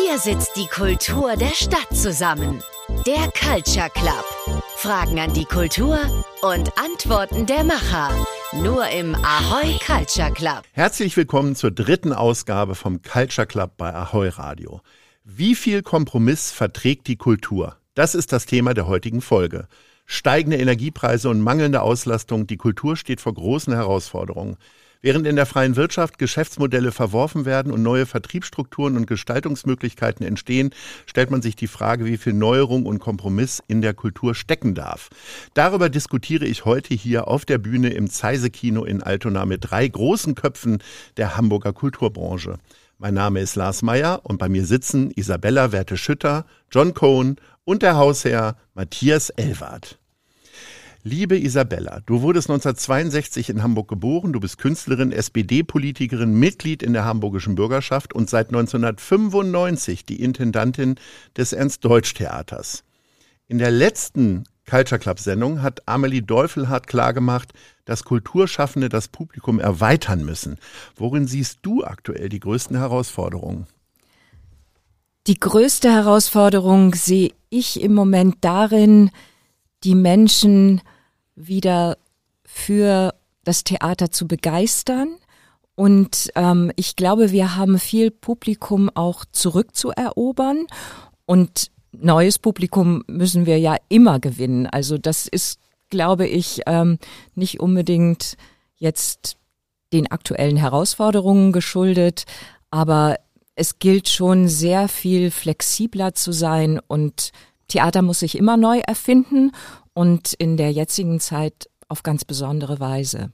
Hier sitzt die Kultur der Stadt zusammen. Der Culture Club. Fragen an die Kultur und Antworten der Macher. Nur im Ahoy Culture Club. Herzlich willkommen zur dritten Ausgabe vom Culture Club bei Ahoy Radio. Wie viel Kompromiss verträgt die Kultur? Das ist das Thema der heutigen Folge. Steigende Energiepreise und mangelnde Auslastung, die Kultur steht vor großen Herausforderungen. Während in der freien Wirtschaft Geschäftsmodelle verworfen werden und neue Vertriebsstrukturen und Gestaltungsmöglichkeiten entstehen, stellt man sich die Frage, wie viel Neuerung und Kompromiss in der Kultur stecken darf. Darüber diskutiere ich heute hier auf der Bühne im Zeise-Kino in Altona mit drei großen Köpfen der Hamburger Kulturbranche. Mein Name ist Lars Meyer und bei mir sitzen Isabella Werte-Schütter, John Cohn und der Hausherr Matthias Elwart. Liebe Isabella, du wurdest 1962 in Hamburg geboren, du bist Künstlerin, SPD-Politikerin, Mitglied in der hamburgischen Bürgerschaft und seit 1995 die Intendantin des Ernst-Deutsch-Theaters. In der letzten Culture Club Sendung hat Amelie Deufelhardt klargemacht, dass Kulturschaffende das Publikum erweitern müssen. Worin siehst du aktuell die größten Herausforderungen? Die größte Herausforderung sehe ich im Moment darin, die Menschen wieder für das Theater zu begeistern. Und ähm, ich glaube, wir haben viel Publikum auch zurückzuerobern. Und neues Publikum müssen wir ja immer gewinnen. Also das ist, glaube ich, ähm, nicht unbedingt jetzt den aktuellen Herausforderungen geschuldet, aber es gilt schon sehr viel flexibler zu sein und Theater muss sich immer neu erfinden und in der jetzigen Zeit auf ganz besondere Weise.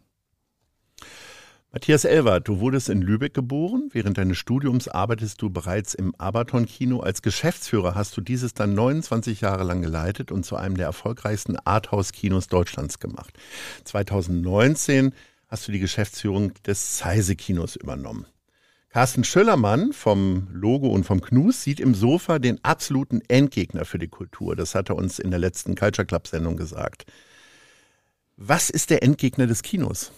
Matthias Elwert, du wurdest in Lübeck geboren. Während deines Studiums arbeitest du bereits im Abaton-Kino. Als Geschäftsführer hast du dieses dann 29 Jahre lang geleitet und zu einem der erfolgreichsten Arthouse-Kinos Deutschlands gemacht. 2019 hast du die Geschäftsführung des Zeise-Kinos übernommen. Carsten Schöllermann vom Logo und vom Knus sieht im Sofa den absoluten Endgegner für die Kultur. Das hat er uns in der letzten Culture Club Sendung gesagt. Was ist der Endgegner des Kinos?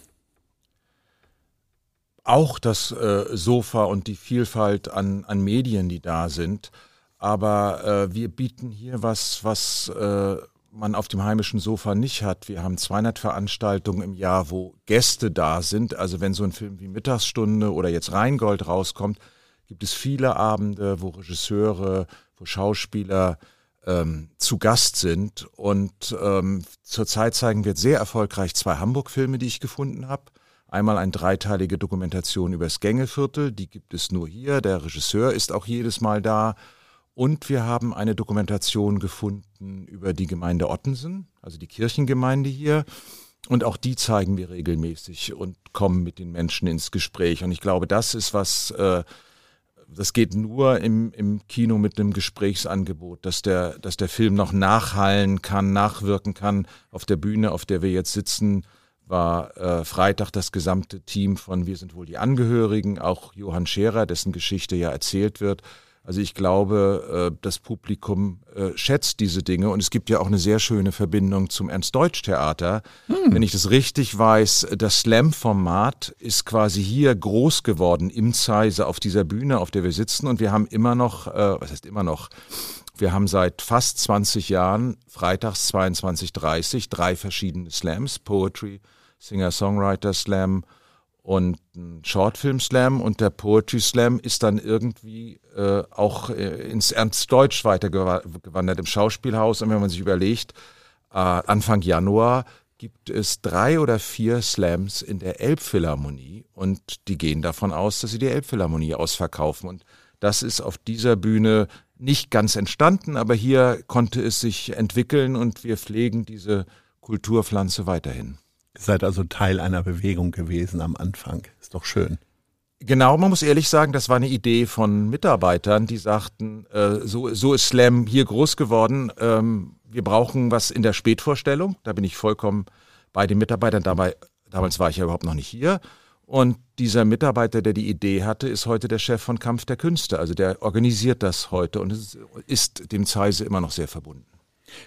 Auch das äh, Sofa und die Vielfalt an, an Medien, die da sind. Aber äh, wir bieten hier was, was äh, man auf dem heimischen Sofa nicht hat. Wir haben 200 Veranstaltungen im Jahr, wo Gäste da sind. Also wenn so ein Film wie Mittagsstunde oder jetzt Rheingold rauskommt, gibt es viele Abende, wo Regisseure, wo Schauspieler ähm, zu Gast sind. Und ähm, zurzeit zeigen wir sehr erfolgreich zwei Hamburg-Filme, die ich gefunden habe. Einmal eine dreiteilige Dokumentation über das Gängeviertel, die gibt es nur hier. Der Regisseur ist auch jedes Mal da. Und wir haben eine Dokumentation gefunden über die Gemeinde Ottensen, also die Kirchengemeinde hier. Und auch die zeigen wir regelmäßig und kommen mit den Menschen ins Gespräch. Und ich glaube, das ist was, äh, das geht nur im, im Kino mit einem Gesprächsangebot, dass der, dass der Film noch nachhallen kann, nachwirken kann. Auf der Bühne, auf der wir jetzt sitzen, war äh, Freitag das gesamte Team von Wir sind wohl die Angehörigen, auch Johann Scherer, dessen Geschichte ja erzählt wird. Also ich glaube, äh, das Publikum äh, schätzt diese Dinge und es gibt ja auch eine sehr schöne Verbindung zum Ernst-Deutsch-Theater. Hm. Wenn ich das richtig weiß, das Slam-Format ist quasi hier groß geworden im Zeise auf dieser Bühne, auf der wir sitzen und wir haben immer noch, äh, was heißt immer noch, wir haben seit fast 20 Jahren freitags 22.30 drei verschiedene Slams, Poetry, Singer-Songwriter Slam und ein Shortfilm Slam und der Poetry Slam ist dann irgendwie äh, auch äh, ins Ernst Deutsch weitergewandert im Schauspielhaus. Und wenn man sich überlegt, äh, Anfang Januar gibt es drei oder vier Slams in der Elbphilharmonie und die gehen davon aus, dass sie die Elbphilharmonie ausverkaufen. Und das ist auf dieser Bühne nicht ganz entstanden, aber hier konnte es sich entwickeln und wir pflegen diese Kulturpflanze weiterhin. Ihr seid also Teil einer Bewegung gewesen am Anfang. Ist doch schön. Genau, man muss ehrlich sagen, das war eine Idee von Mitarbeitern, die sagten, äh, so, so ist Slam hier groß geworden. Ähm, wir brauchen was in der Spätvorstellung. Da bin ich vollkommen bei den Mitarbeitern. Dabei, damals war ich ja überhaupt noch nicht hier. Und dieser Mitarbeiter, der die Idee hatte, ist heute der Chef von Kampf der Künste. Also der organisiert das heute und ist, ist dem Zeise immer noch sehr verbunden.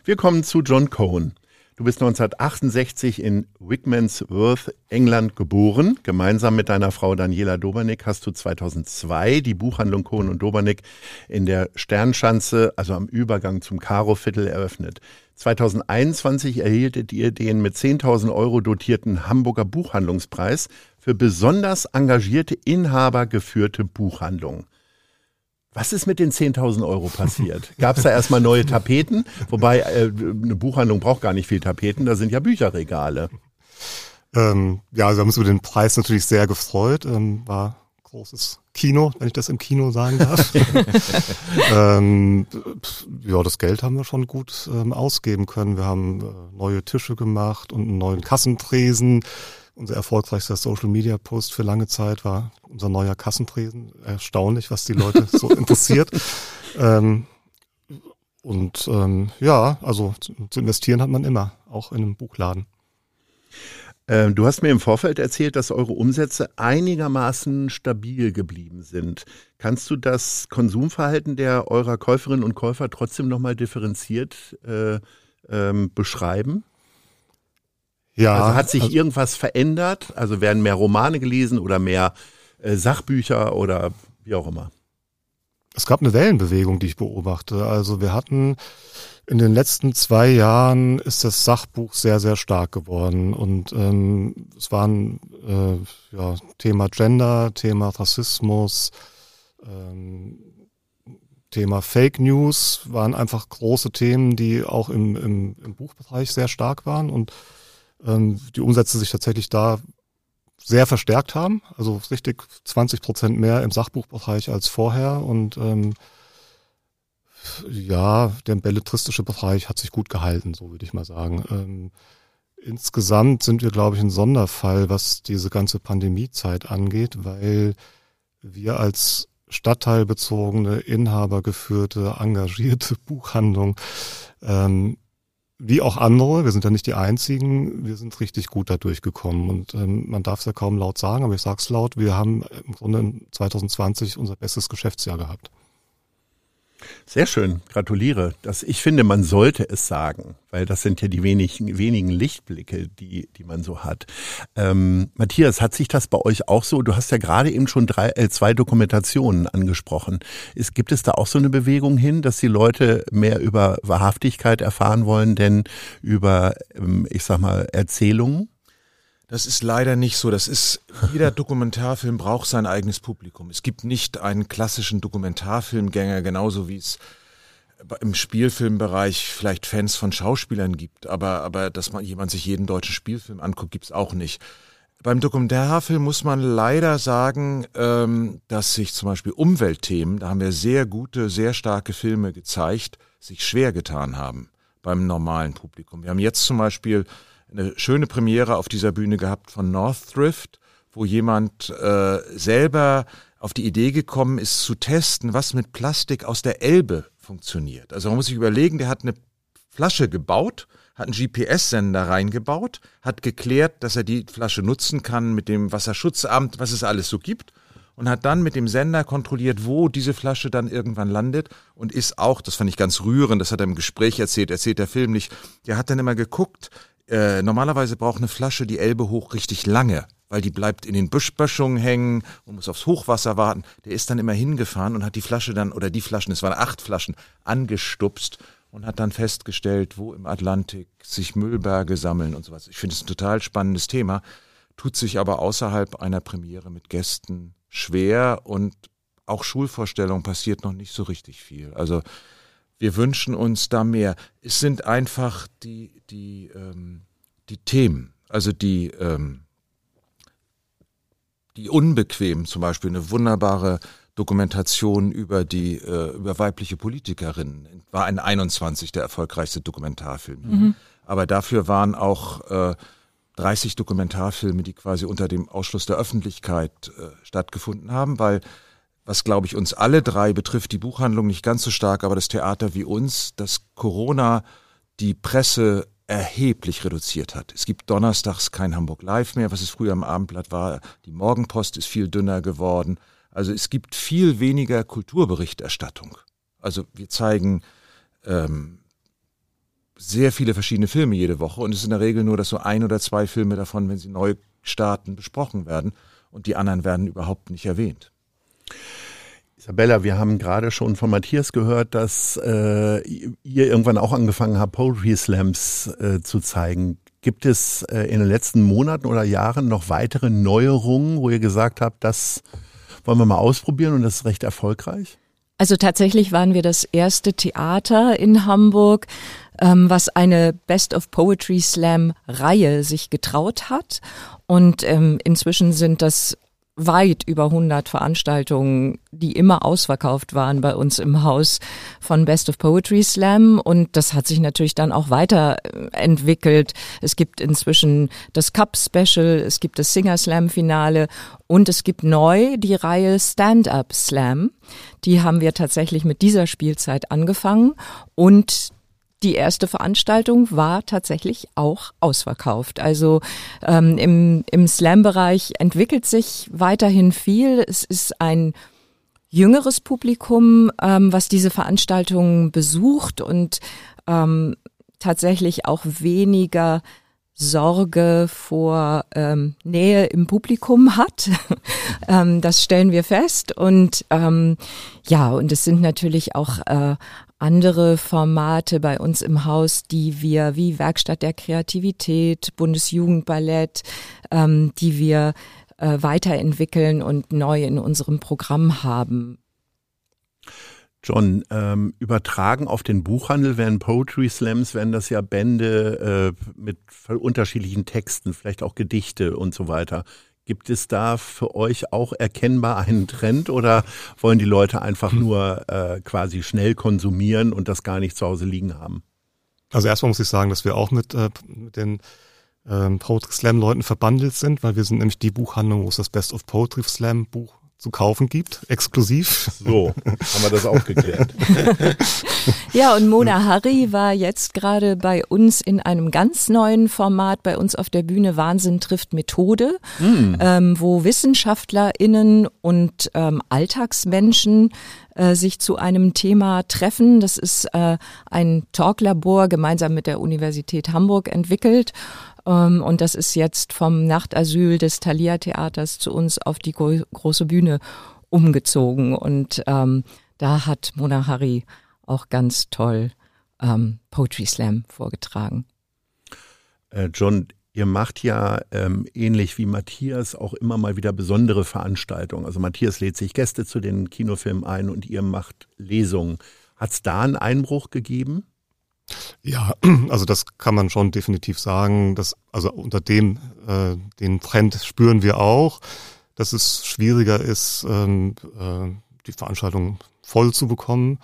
Wir kommen zu John Cohen. Du bist 1968 in Wickmansworth, England geboren. Gemeinsam mit deiner Frau Daniela Dobernick hast du 2002 die Buchhandlung Kohn und Dobernick in der Sternschanze, also am Übergang zum Karo-Viertel eröffnet. 2021 erhieltet ihr den mit 10.000 Euro dotierten Hamburger Buchhandlungspreis für besonders engagierte Inhaber geführte Buchhandlung. Was ist mit den 10.000 Euro passiert? Gab es da erstmal neue Tapeten? Wobei äh, eine Buchhandlung braucht gar nicht viel Tapeten, da sind ja Bücherregale. Ähm, ja, also haben uns über den Preis natürlich sehr gefreut. Ähm, war großes Kino, wenn ich das im Kino sagen darf. ähm, ja, das Geld haben wir schon gut ähm, ausgeben können. Wir haben äh, neue Tische gemacht und einen neuen Kassentresen. Unser erfolgreichster Social Media Post für lange Zeit war unser neuer Kassentresen. Erstaunlich, was die Leute so interessiert. Ähm, und ähm, ja, also zu, zu investieren hat man immer, auch in einem Buchladen. Ähm, du hast mir im Vorfeld erzählt, dass eure Umsätze einigermaßen stabil geblieben sind. Kannst du das Konsumverhalten der eurer Käuferinnen und Käufer trotzdem nochmal differenziert äh, ähm, beschreiben? Ja. Also hat sich also, irgendwas verändert? Also werden mehr Romane gelesen oder mehr äh, Sachbücher oder wie auch immer? Es gab eine Wellenbewegung, die ich beobachte. Also wir hatten in den letzten zwei Jahren ist das Sachbuch sehr, sehr stark geworden. Und ähm, es waren äh, ja, Thema Gender, Thema Rassismus, ähm, Thema Fake News waren einfach große Themen, die auch im, im, im Buchbereich sehr stark waren und ähm, die Umsätze sich tatsächlich da sehr verstärkt haben, also richtig 20 Prozent mehr im Sachbuchbereich als vorher und ähm, ja, der belletristische Bereich hat sich gut gehalten, so würde ich mal sagen. Ähm, insgesamt sind wir, glaube ich, ein Sonderfall, was diese ganze Pandemiezeit angeht, weil wir als stadtteilbezogene, inhabergeführte, engagierte Buchhandlung ähm, wie auch andere, wir sind ja nicht die einzigen, wir sind richtig gut da durchgekommen. Und ähm, man darf es ja kaum laut sagen, aber ich sage es laut, wir haben im Grunde 2020 unser bestes Geschäftsjahr gehabt. Sehr schön, gratuliere. Das, ich finde, man sollte es sagen, weil das sind ja die wenigen, wenigen Lichtblicke, die, die man so hat. Ähm, Matthias, hat sich das bei euch auch so? Du hast ja gerade eben schon drei, äh, zwei Dokumentationen angesprochen. Ist, gibt es da auch so eine Bewegung hin, dass die Leute mehr über Wahrhaftigkeit erfahren wollen, denn über, ähm, ich sag mal, Erzählungen? Das ist leider nicht so. Das ist, jeder Dokumentarfilm braucht sein eigenes Publikum. Es gibt nicht einen klassischen Dokumentarfilmgänger, genauso wie es im Spielfilmbereich vielleicht Fans von Schauspielern gibt, aber, aber dass man jemand sich jeden deutschen Spielfilm anguckt, gibt's auch nicht. Beim Dokumentarfilm muss man leider sagen, ähm, dass sich zum Beispiel Umweltthemen, da haben wir sehr gute, sehr starke Filme gezeigt, sich schwer getan haben beim normalen Publikum. Wir haben jetzt zum Beispiel eine schöne Premiere auf dieser Bühne gehabt von North Thrift, wo jemand äh, selber auf die Idee gekommen ist zu testen, was mit Plastik aus der Elbe funktioniert. Also man muss sich überlegen, der hat eine Flasche gebaut, hat einen GPS-Sender reingebaut, hat geklärt, dass er die Flasche nutzen kann mit dem Wasserschutzamt, was es alles so gibt und hat dann mit dem Sender kontrolliert, wo diese Flasche dann irgendwann landet und ist auch, das fand ich ganz rührend, das hat er im Gespräch erzählt, erzählt der Film nicht, der hat dann immer geguckt, äh, normalerweise braucht eine Flasche die Elbe hoch richtig lange, weil die bleibt in den Büschböschungen hängen und muss aufs Hochwasser warten. Der ist dann immer hingefahren und hat die Flasche dann, oder die Flaschen, es waren acht Flaschen, angestupst und hat dann festgestellt, wo im Atlantik sich Müllberge sammeln und sowas. Ich finde es ein total spannendes Thema, tut sich aber außerhalb einer Premiere mit Gästen schwer und auch Schulvorstellung passiert noch nicht so richtig viel. Also wir wünschen uns da mehr. Es sind einfach die, die, ähm, die Themen, also die, ähm, die unbequem, zum Beispiel eine wunderbare Dokumentation über die äh, über weibliche Politikerinnen war ein 21 der erfolgreichste Dokumentarfilm. Mhm. Aber dafür waren auch äh, 30 Dokumentarfilme, die quasi unter dem Ausschluss der Öffentlichkeit äh, stattgefunden haben, weil was glaube ich uns alle drei betrifft, die Buchhandlung nicht ganz so stark, aber das Theater wie uns, dass Corona die Presse erheblich reduziert hat. Es gibt donnerstags kein Hamburg Live mehr, was es früher am Abendblatt war. Die Morgenpost ist viel dünner geworden. Also es gibt viel weniger Kulturberichterstattung. Also wir zeigen ähm, sehr viele verschiedene Filme jede Woche und es ist in der Regel nur, dass so ein oder zwei Filme davon, wenn sie neu starten, besprochen werden und die anderen werden überhaupt nicht erwähnt. Isabella, wir haben gerade schon von Matthias gehört, dass äh, ihr irgendwann auch angefangen habt, Poetry Slams äh, zu zeigen. Gibt es äh, in den letzten Monaten oder Jahren noch weitere Neuerungen, wo ihr gesagt habt, das wollen wir mal ausprobieren und das ist recht erfolgreich? Also tatsächlich waren wir das erste Theater in Hamburg, ähm, was eine Best of Poetry Slam Reihe sich getraut hat. Und ähm, inzwischen sind das weit über 100 Veranstaltungen, die immer ausverkauft waren bei uns im Haus von Best of Poetry Slam und das hat sich natürlich dann auch weiterentwickelt. Es gibt inzwischen das Cup Special, es gibt das Singer Slam Finale und es gibt neu die Reihe Stand Up Slam. Die haben wir tatsächlich mit dieser Spielzeit angefangen und die erste Veranstaltung war tatsächlich auch ausverkauft. Also ähm, im, im Slam-Bereich entwickelt sich weiterhin viel. Es ist ein jüngeres Publikum, ähm, was diese Veranstaltungen besucht und ähm, tatsächlich auch weniger Sorge vor ähm, Nähe im Publikum hat. ähm, das stellen wir fest. Und ähm, ja, und es sind natürlich auch äh, andere Formate bei uns im Haus, die wir wie Werkstatt der Kreativität, Bundesjugendballett, ähm, die wir äh, weiterentwickeln und neu in unserem Programm haben. John, ähm, übertragen auf den Buchhandel werden Poetry Slams, werden das ja Bände äh, mit unterschiedlichen Texten, vielleicht auch Gedichte und so weiter. Gibt es da für euch auch erkennbar einen Trend oder wollen die Leute einfach nur äh, quasi schnell konsumieren und das gar nicht zu Hause liegen haben? Also erstmal muss ich sagen, dass wir auch mit, äh, mit den ähm, Poetry Slam Leuten verbandelt sind, weil wir sind nämlich die Buchhandlung, wo es das Best of Poetry Slam Buch zu kaufen gibt, exklusiv. So, haben wir das auch geklärt. ja, und Mona Harry war jetzt gerade bei uns in einem ganz neuen Format bei uns auf der Bühne Wahnsinn trifft Methode, mm. ähm, wo WissenschaftlerInnen und ähm, Alltagsmenschen äh, sich zu einem Thema treffen. Das ist äh, ein Talklabor gemeinsam mit der Universität Hamburg entwickelt. Ähm, und das ist jetzt vom Nachtasyl des Thalia Theaters zu uns auf die gro große Bühne umgezogen. Und ähm, da hat Mona Hari auch ganz toll ähm, Poetry Slam vorgetragen. Äh, John, ihr macht ja ähm, ähnlich wie Matthias auch immer mal wieder besondere Veranstaltungen. Also Matthias lädt sich Gäste zu den Kinofilmen ein und ihr macht Lesungen. Hat es da einen Einbruch gegeben? Ja, also das kann man schon definitiv sagen. Dass, also unter dem äh, den Trend spüren wir auch, dass es schwieriger ist, ähm, äh, die Veranstaltung voll zu bekommen.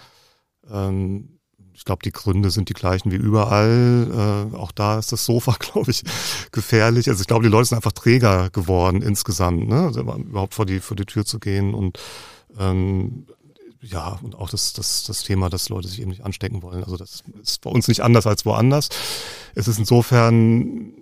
Ähm, ich glaube, die Gründe sind die gleichen wie überall. Äh, auch da ist das Sofa, glaube ich, gefährlich. Also ich glaube, die Leute sind einfach träger geworden insgesamt, ne? Also überhaupt vor die vor die Tür zu gehen und ähm, ja, und auch das, das, das Thema, dass Leute sich eben nicht anstecken wollen. Also das ist bei uns nicht anders als woanders. Es ist insofern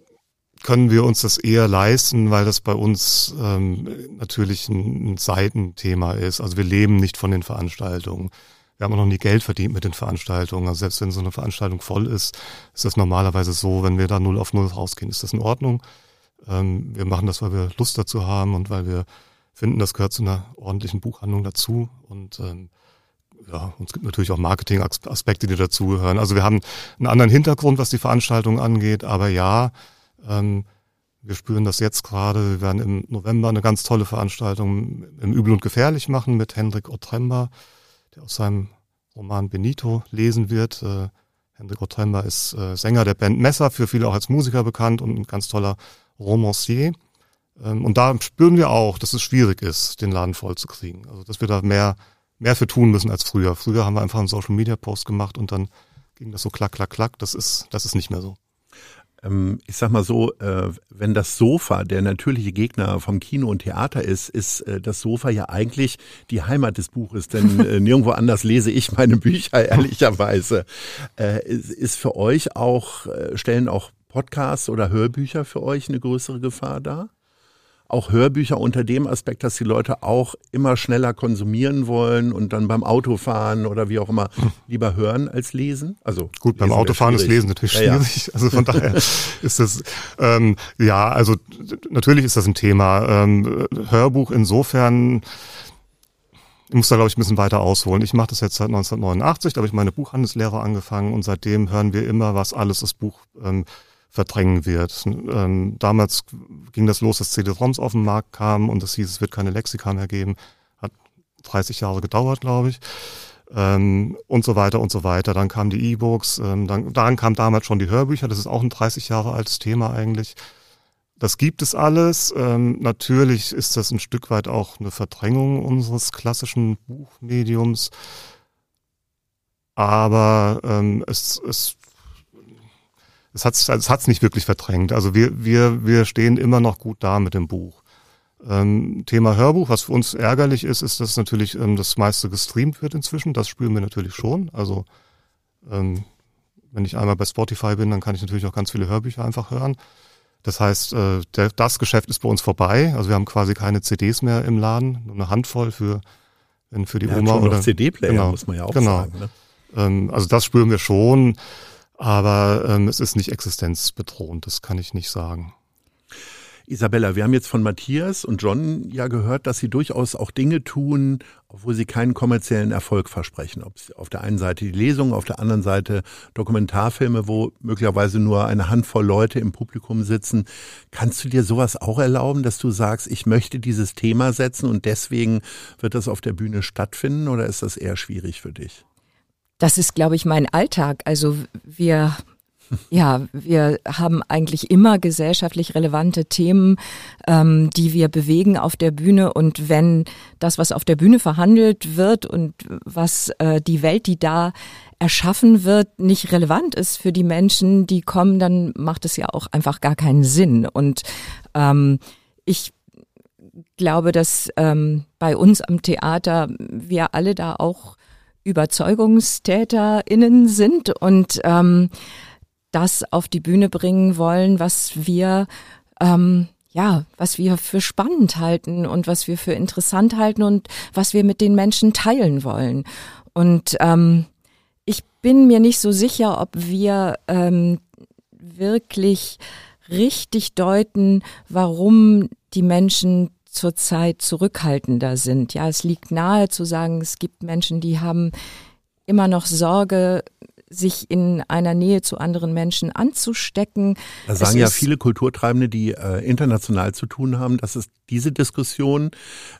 können wir uns das eher leisten, weil das bei uns ähm, natürlich ein, ein Seitenthema ist. Also wir leben nicht von den Veranstaltungen. Wir haben auch noch nie Geld verdient mit den Veranstaltungen. Also selbst wenn so eine Veranstaltung voll ist, ist das normalerweise so, wenn wir da null auf null rausgehen, ist das in Ordnung. Ähm, wir machen das, weil wir Lust dazu haben und weil wir finden, das gehört zu einer ordentlichen Buchhandlung dazu. Und ähm, ja, und es gibt natürlich auch Marketing-Aspekte, die dazugehören. Also wir haben einen anderen Hintergrund, was die Veranstaltung angeht, aber ja, ähm, wir spüren das jetzt gerade. Wir werden im November eine ganz tolle Veranstaltung im Übel und Gefährlich machen mit Hendrik Otremba, der aus seinem Roman Benito lesen wird. Äh, Hendrik Otremba ist äh, Sänger der Band Messer, für viele auch als Musiker bekannt und ein ganz toller Romancier. Ähm, und da spüren wir auch, dass es schwierig ist, den Laden voll zu kriegen. Also dass wir da mehr, mehr für tun müssen als früher. Früher haben wir einfach einen Social Media Post gemacht und dann ging das so klack, klack, klack. Das ist, das ist nicht mehr so. Ähm, ich sag mal so, äh, wenn das Sofa der natürliche Gegner vom Kino und Theater ist, ist äh, das Sofa ja eigentlich die Heimat des Buches, denn äh, nirgendwo anders lese ich meine Bücher, ehrlicherweise. Ist für euch auch, stellen auch Podcasts oder Hörbücher für euch eine größere Gefahr dar? Auch Hörbücher unter dem Aspekt, dass die Leute auch immer schneller konsumieren wollen und dann beim Autofahren oder wie auch immer lieber hören als lesen? Also gut, beim Autofahren ist Lesen natürlich schwierig. Ja, ja. Also von daher ist das ähm, ja, also natürlich ist das ein Thema. Ähm, Hörbuch insofern ich muss da, glaube ich, ein bisschen weiter ausholen. Ich mache das jetzt seit 1989, da habe ich meine Buchhandelslehre angefangen und seitdem hören wir immer, was alles das Buch ähm, verdrängen wird. Ähm, damals ging das los, dass CD-ROMs auf den Markt kamen und es hieß, es wird keine Lexika mehr geben. Hat 30 Jahre gedauert, glaube ich. Ähm, und so weiter und so weiter. Dann kamen die E-Books, ähm, dann, dann kamen damals schon die Hörbücher, das ist auch ein 30 Jahre altes Thema eigentlich. Das gibt es alles. Ähm, natürlich ist das ein Stück weit auch eine Verdrängung unseres klassischen Buchmediums. Aber ähm, es, es es hat es hat's nicht wirklich verdrängt. Also wir, wir, wir stehen immer noch gut da mit dem Buch. Ähm, Thema Hörbuch, was für uns ärgerlich ist, ist, dass natürlich ähm, das meiste gestreamt wird inzwischen. Das spüren wir natürlich schon. Also ähm, wenn ich einmal bei Spotify bin, dann kann ich natürlich auch ganz viele Hörbücher einfach hören. Das heißt, äh, der, das Geschäft ist bei uns vorbei. Also wir haben quasi keine CDs mehr im Laden, nur eine Handvoll für, wenn für die ja, Oma oder CD-Player genau, muss man ja auch genau. sagen. Ne? Ähm, also das spüren wir schon. Aber ähm, es ist nicht existenzbedrohend, das kann ich nicht sagen. Isabella, wir haben jetzt von Matthias und John ja gehört, dass sie durchaus auch Dinge tun, obwohl sie keinen kommerziellen Erfolg versprechen. Ob es auf der einen Seite die Lesung, auf der anderen Seite Dokumentarfilme, wo möglicherweise nur eine Handvoll Leute im Publikum sitzen. Kannst du dir sowas auch erlauben, dass du sagst, ich möchte dieses Thema setzen und deswegen wird das auf der Bühne stattfinden oder ist das eher schwierig für dich? Das ist, glaube ich, mein Alltag. Also wir ja, wir haben eigentlich immer gesellschaftlich relevante Themen, ähm, die wir bewegen auf der Bühne. Und wenn das, was auf der Bühne verhandelt wird und was äh, die Welt, die da erschaffen wird, nicht relevant ist für die Menschen, die kommen, dann macht es ja auch einfach gar keinen Sinn. Und ähm, ich glaube, dass ähm, bei uns am Theater wir alle da auch ÜberzeugungstäterInnen sind und ähm, das auf die Bühne bringen wollen, was wir ähm, ja, was wir für spannend halten und was wir für interessant halten und was wir mit den Menschen teilen wollen. Und ähm, ich bin mir nicht so sicher, ob wir ähm, wirklich richtig deuten, warum die Menschen zurzeit zurückhaltender sind. Ja, es liegt nahe zu sagen, es gibt Menschen, die haben immer noch Sorge, sich in einer Nähe zu anderen Menschen anzustecken. Da sagen es ja viele Kulturtreibende, die äh, international zu tun haben, dass es diese Diskussion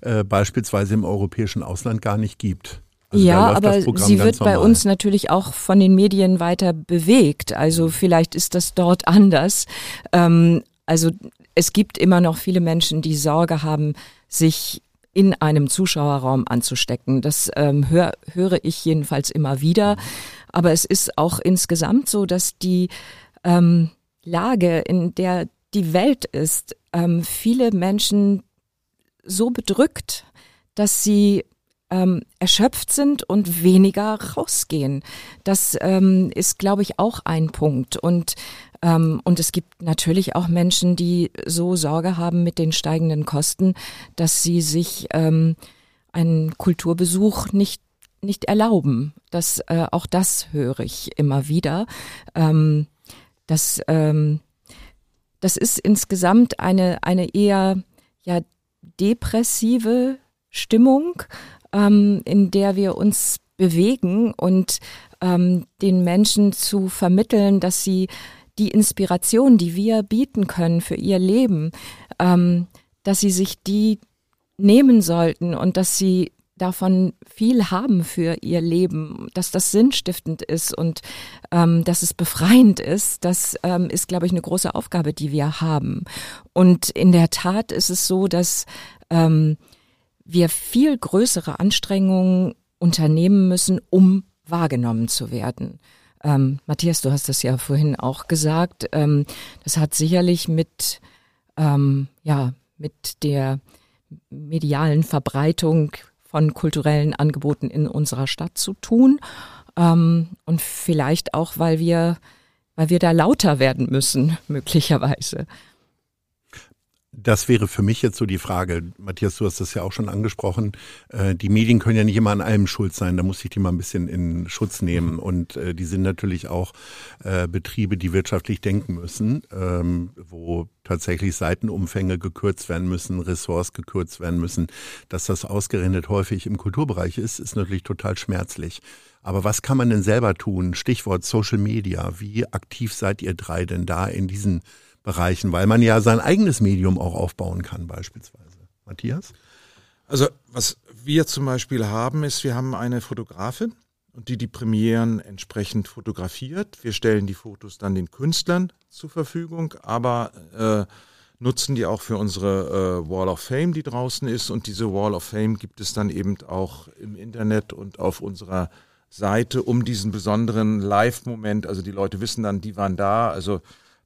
äh, beispielsweise im europäischen Ausland gar nicht gibt. Also ja, aber sie wird bei uns natürlich auch von den Medien weiter bewegt. Also vielleicht ist das dort anders. Ähm, also es gibt immer noch viele Menschen, die Sorge haben, sich in einem Zuschauerraum anzustecken. Das ähm, hör, höre ich jedenfalls immer wieder. Aber es ist auch insgesamt so, dass die ähm, Lage, in der die Welt ist, ähm, viele Menschen so bedrückt, dass sie ähm, erschöpft sind und weniger rausgehen. Das ähm, ist, glaube ich, auch ein Punkt. Und und es gibt natürlich auch Menschen, die so Sorge haben mit den steigenden Kosten, dass sie sich ähm, einen Kulturbesuch nicht nicht erlauben. Das äh, auch das höre ich immer wieder. Ähm, das ähm, das ist insgesamt eine eine eher ja depressive Stimmung, ähm, in der wir uns bewegen und ähm, den Menschen zu vermitteln, dass sie die Inspiration, die wir bieten können für ihr Leben, ähm, dass sie sich die nehmen sollten und dass sie davon viel haben für ihr Leben, dass das sinnstiftend ist und ähm, dass es befreiend ist, das ähm, ist, glaube ich, eine große Aufgabe, die wir haben. Und in der Tat ist es so, dass ähm, wir viel größere Anstrengungen unternehmen müssen, um wahrgenommen zu werden. Ähm, Matthias, du hast das ja vorhin auch gesagt. Ähm, das hat sicherlich mit, ähm, ja, mit der medialen Verbreitung von kulturellen Angeboten in unserer Stadt zu tun. Ähm, und vielleicht auch, weil wir, weil wir da lauter werden müssen, möglicherweise. Das wäre für mich jetzt so die Frage. Matthias, du hast das ja auch schon angesprochen. Äh, die Medien können ja nicht immer an allem schuld sein. Da muss ich die mal ein bisschen in Schutz nehmen. Und äh, die sind natürlich auch äh, Betriebe, die wirtschaftlich denken müssen, ähm, wo tatsächlich Seitenumfänge gekürzt werden müssen, Ressorts gekürzt werden müssen. Dass das ausgerechnet häufig im Kulturbereich ist, ist natürlich total schmerzlich. Aber was kann man denn selber tun? Stichwort Social Media. Wie aktiv seid ihr drei denn da in diesen Bereichen, weil man ja sein eigenes Medium auch aufbauen kann beispielsweise. Matthias? Also was wir zum Beispiel haben, ist, wir haben eine Fotografin und die die Premieren entsprechend fotografiert. Wir stellen die Fotos dann den Künstlern zur Verfügung, aber äh, nutzen die auch für unsere äh, Wall of Fame, die draußen ist. Und diese Wall of Fame gibt es dann eben auch im Internet und auf unserer Seite um diesen besonderen Live-Moment. Also die Leute wissen dann, die waren da. Also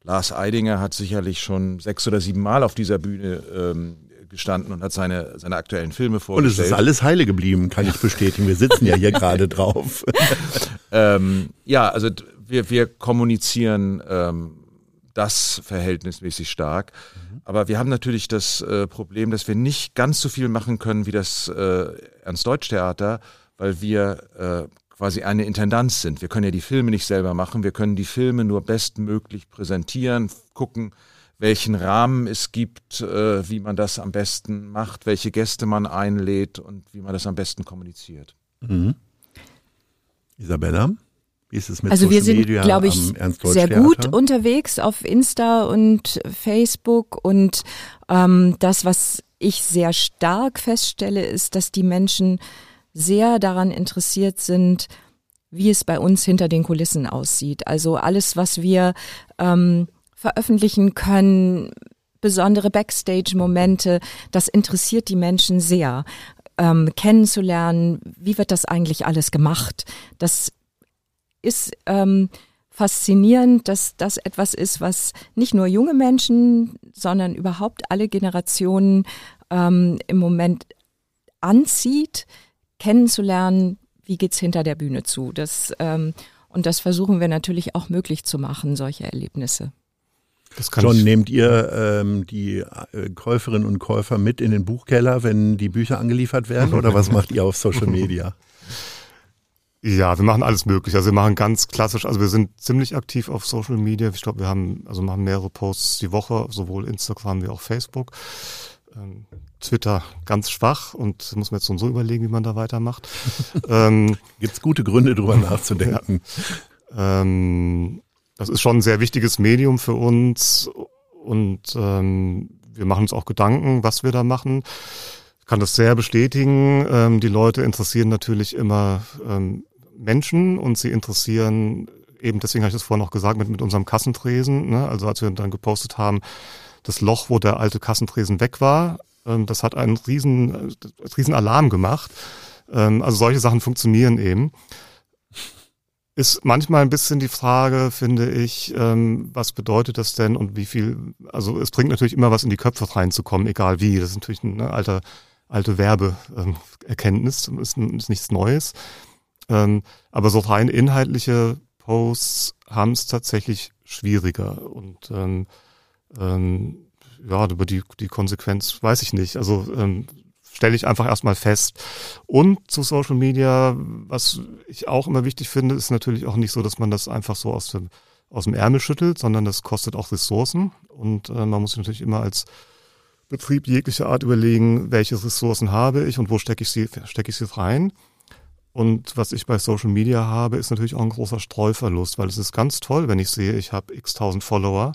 Lars Eidinger hat sicherlich schon sechs oder sieben Mal auf dieser Bühne ähm, gestanden und hat seine, seine aktuellen Filme vorgestellt. Und es ist alles heile geblieben, kann ich bestätigen. Wir sitzen ja hier gerade drauf. ähm, ja, also wir, wir kommunizieren ähm, das verhältnismäßig stark. Mhm. Aber wir haben natürlich das äh, Problem, dass wir nicht ganz so viel machen können wie das äh, Ernst-Deutsch-Theater, weil wir äh, quasi eine Intendanz sind. Wir können ja die Filme nicht selber machen, wir können die Filme nur bestmöglich präsentieren, gucken, welchen Rahmen es gibt, äh, wie man das am besten macht, welche Gäste man einlädt und wie man das am besten kommuniziert. Mhm. Isabella? Wie ist es mit also Social wir sind, glaube ich, sehr gut unterwegs auf Insta und Facebook und ähm, das, was ich sehr stark feststelle, ist, dass die Menschen sehr daran interessiert sind, wie es bei uns hinter den Kulissen aussieht. Also alles, was wir ähm, veröffentlichen können, besondere Backstage-Momente, das interessiert die Menschen sehr. Ähm, kennenzulernen, wie wird das eigentlich alles gemacht? Das ist ähm, faszinierend, dass das etwas ist, was nicht nur junge Menschen, sondern überhaupt alle Generationen ähm, im Moment anzieht kennenzulernen, wie geht's hinter der Bühne zu. Das, ähm, und das versuchen wir natürlich auch möglich zu machen, solche Erlebnisse. John, nehmt ihr ähm, die äh, Käuferinnen und Käufer mit in den Buchkeller, wenn die Bücher angeliefert werden? Oder was macht ihr auf Social Media? Ja, wir machen alles möglich. Also wir machen ganz klassisch, also wir sind ziemlich aktiv auf Social Media. Ich glaube, wir haben, also machen mehrere Posts die Woche, sowohl Instagram wie auch Facebook. Ähm, Twitter ganz schwach und muss man jetzt so überlegen, wie man da weitermacht. ähm, Gibt es gute Gründe, darüber nachzudenken? Ja. Ähm, das ist schon ein sehr wichtiges Medium für uns und ähm, wir machen uns auch Gedanken, was wir da machen. Ich kann das sehr bestätigen. Ähm, die Leute interessieren natürlich immer ähm, Menschen und sie interessieren eben, deswegen habe ich das vorhin noch gesagt, mit, mit unserem Kassentresen. Ne? Also als wir dann gepostet haben, das Loch, wo der alte Kassentresen weg war, das hat einen riesen, riesen Alarm gemacht. Ähm, also solche Sachen funktionieren eben. Ist manchmal ein bisschen die Frage, finde ich, ähm, was bedeutet das denn und wie viel, also es bringt natürlich immer was in die Köpfe reinzukommen, egal wie. Das ist natürlich eine alte, alte Werbeerkenntnis, ist, ist nichts Neues. Aber so rein inhaltliche Posts haben es tatsächlich schwieriger und ähm, ähm, ja, über die, die Konsequenz weiß ich nicht. Also ähm, stelle ich einfach erstmal fest. Und zu Social Media, was ich auch immer wichtig finde, ist natürlich auch nicht so, dass man das einfach so aus dem, aus dem Ärmel schüttelt, sondern das kostet auch Ressourcen. Und äh, man muss sich natürlich immer als Betrieb jeglicher Art überlegen, welche Ressourcen habe ich und wo stecke ich sie, stecke ich sie rein. Und was ich bei Social Media habe, ist natürlich auch ein großer Streuverlust, weil es ist ganz toll, wenn ich sehe, ich habe x tausend Follower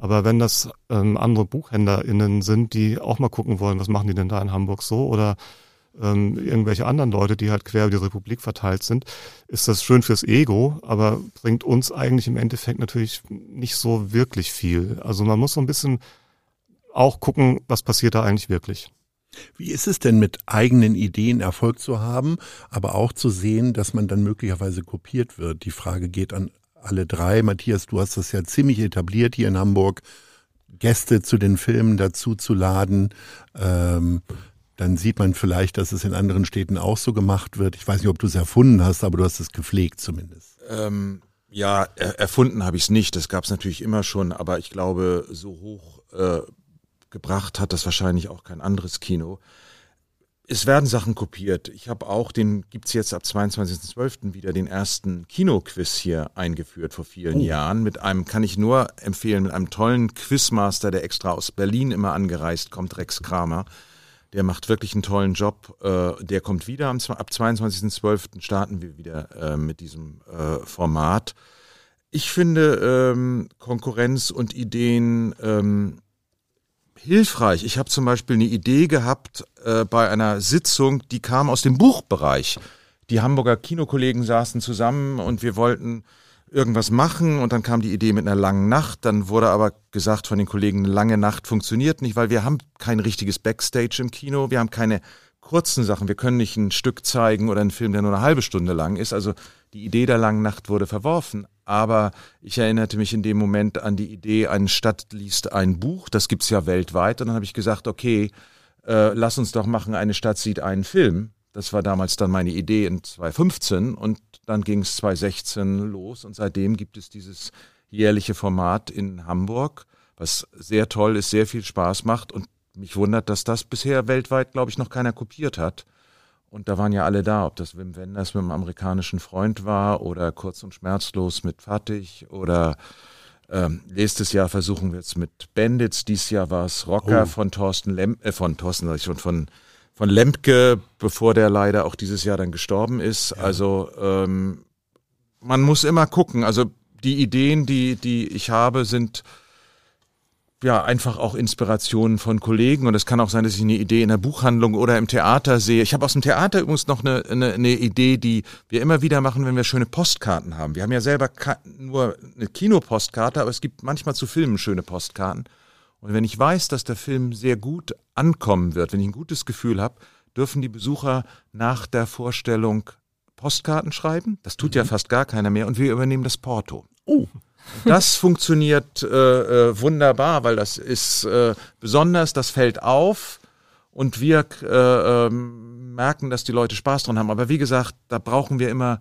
aber wenn das ähm, andere BuchhändlerInnen sind, die auch mal gucken wollen, was machen die denn da in Hamburg so oder ähm, irgendwelche anderen Leute, die halt quer über die Republik verteilt sind, ist das schön fürs Ego, aber bringt uns eigentlich im Endeffekt natürlich nicht so wirklich viel. Also man muss so ein bisschen auch gucken, was passiert da eigentlich wirklich. Wie ist es denn mit eigenen Ideen Erfolg zu haben, aber auch zu sehen, dass man dann möglicherweise kopiert wird? Die Frage geht an alle drei. Matthias, du hast das ja ziemlich etabliert hier in Hamburg, Gäste zu den Filmen dazu zu laden. Ähm, dann sieht man vielleicht, dass es in anderen Städten auch so gemacht wird. Ich weiß nicht, ob du es erfunden hast, aber du hast es gepflegt zumindest. Ähm, ja, er, erfunden habe ich es nicht. Das gab es natürlich immer schon, aber ich glaube, so hoch äh, gebracht hat das wahrscheinlich auch kein anderes Kino. Es werden Sachen kopiert. Ich habe auch den, gibt's jetzt ab 22.12. wieder den ersten Kinoquiz hier eingeführt vor vielen oh. Jahren. Mit einem, kann ich nur empfehlen, mit einem tollen Quizmaster, der extra aus Berlin immer angereist kommt, Rex Kramer. Der macht wirklich einen tollen Job. Äh, der kommt wieder am, ab 22.12. starten wir wieder äh, mit diesem äh, Format. Ich finde ähm, Konkurrenz und Ideen ähm, hilfreich. Ich habe zum Beispiel eine Idee gehabt äh, bei einer Sitzung, die kam aus dem Buchbereich. Die Hamburger Kinokollegen saßen zusammen und wir wollten irgendwas machen und dann kam die Idee mit einer langen Nacht. Dann wurde aber gesagt von den Kollegen, eine lange Nacht funktioniert nicht, weil wir haben kein richtiges Backstage im Kino. Wir haben keine kurzen Sachen. Wir können nicht ein Stück zeigen oder einen Film, der nur eine halbe Stunde lang ist. Also die Idee der langen Nacht wurde verworfen. Aber ich erinnerte mich in dem Moment an die Idee, eine Stadt liest ein Buch. Das gibt's ja weltweit. Und dann habe ich gesagt, okay, äh, lass uns doch machen, eine Stadt sieht einen Film. Das war damals dann meine Idee in 2015 und dann ging es 2016 los und seitdem gibt es dieses jährliche Format in Hamburg, was sehr toll ist, sehr viel Spaß macht und mich wundert, dass das bisher weltweit, glaube ich, noch keiner kopiert hat. Und da waren ja alle da, ob das Wim Wenders mit einem amerikanischen Freund war oder kurz und schmerzlos mit Fatih oder ähm, nächstes Jahr versuchen wir es mit Bandits. Dieses Jahr war es Rocker oh. von Thorsten Lem äh, von Thorsten, sag ich schon, von von Lemke, bevor der leider auch dieses Jahr dann gestorben ist. Ja. Also ähm, man muss immer gucken. Also die Ideen, die die ich habe, sind ja einfach auch Inspirationen von Kollegen und es kann auch sein, dass ich eine Idee in der Buchhandlung oder im Theater sehe. Ich habe aus dem Theater übrigens noch eine, eine, eine Idee, die wir immer wieder machen, wenn wir schöne Postkarten haben. Wir haben ja selber nur eine Kinopostkarte, aber es gibt manchmal zu Filmen schöne Postkarten. Und wenn ich weiß, dass der Film sehr gut ankommen wird, wenn ich ein gutes Gefühl habe, dürfen die Besucher nach der Vorstellung Postkarten schreiben. Das tut mhm. ja fast gar keiner mehr und wir übernehmen das Porto. Oh. Das funktioniert äh, äh, wunderbar, weil das ist äh, besonders, das fällt auf und wir äh, äh, merken, dass die Leute Spaß dran haben. Aber wie gesagt, da brauchen wir immer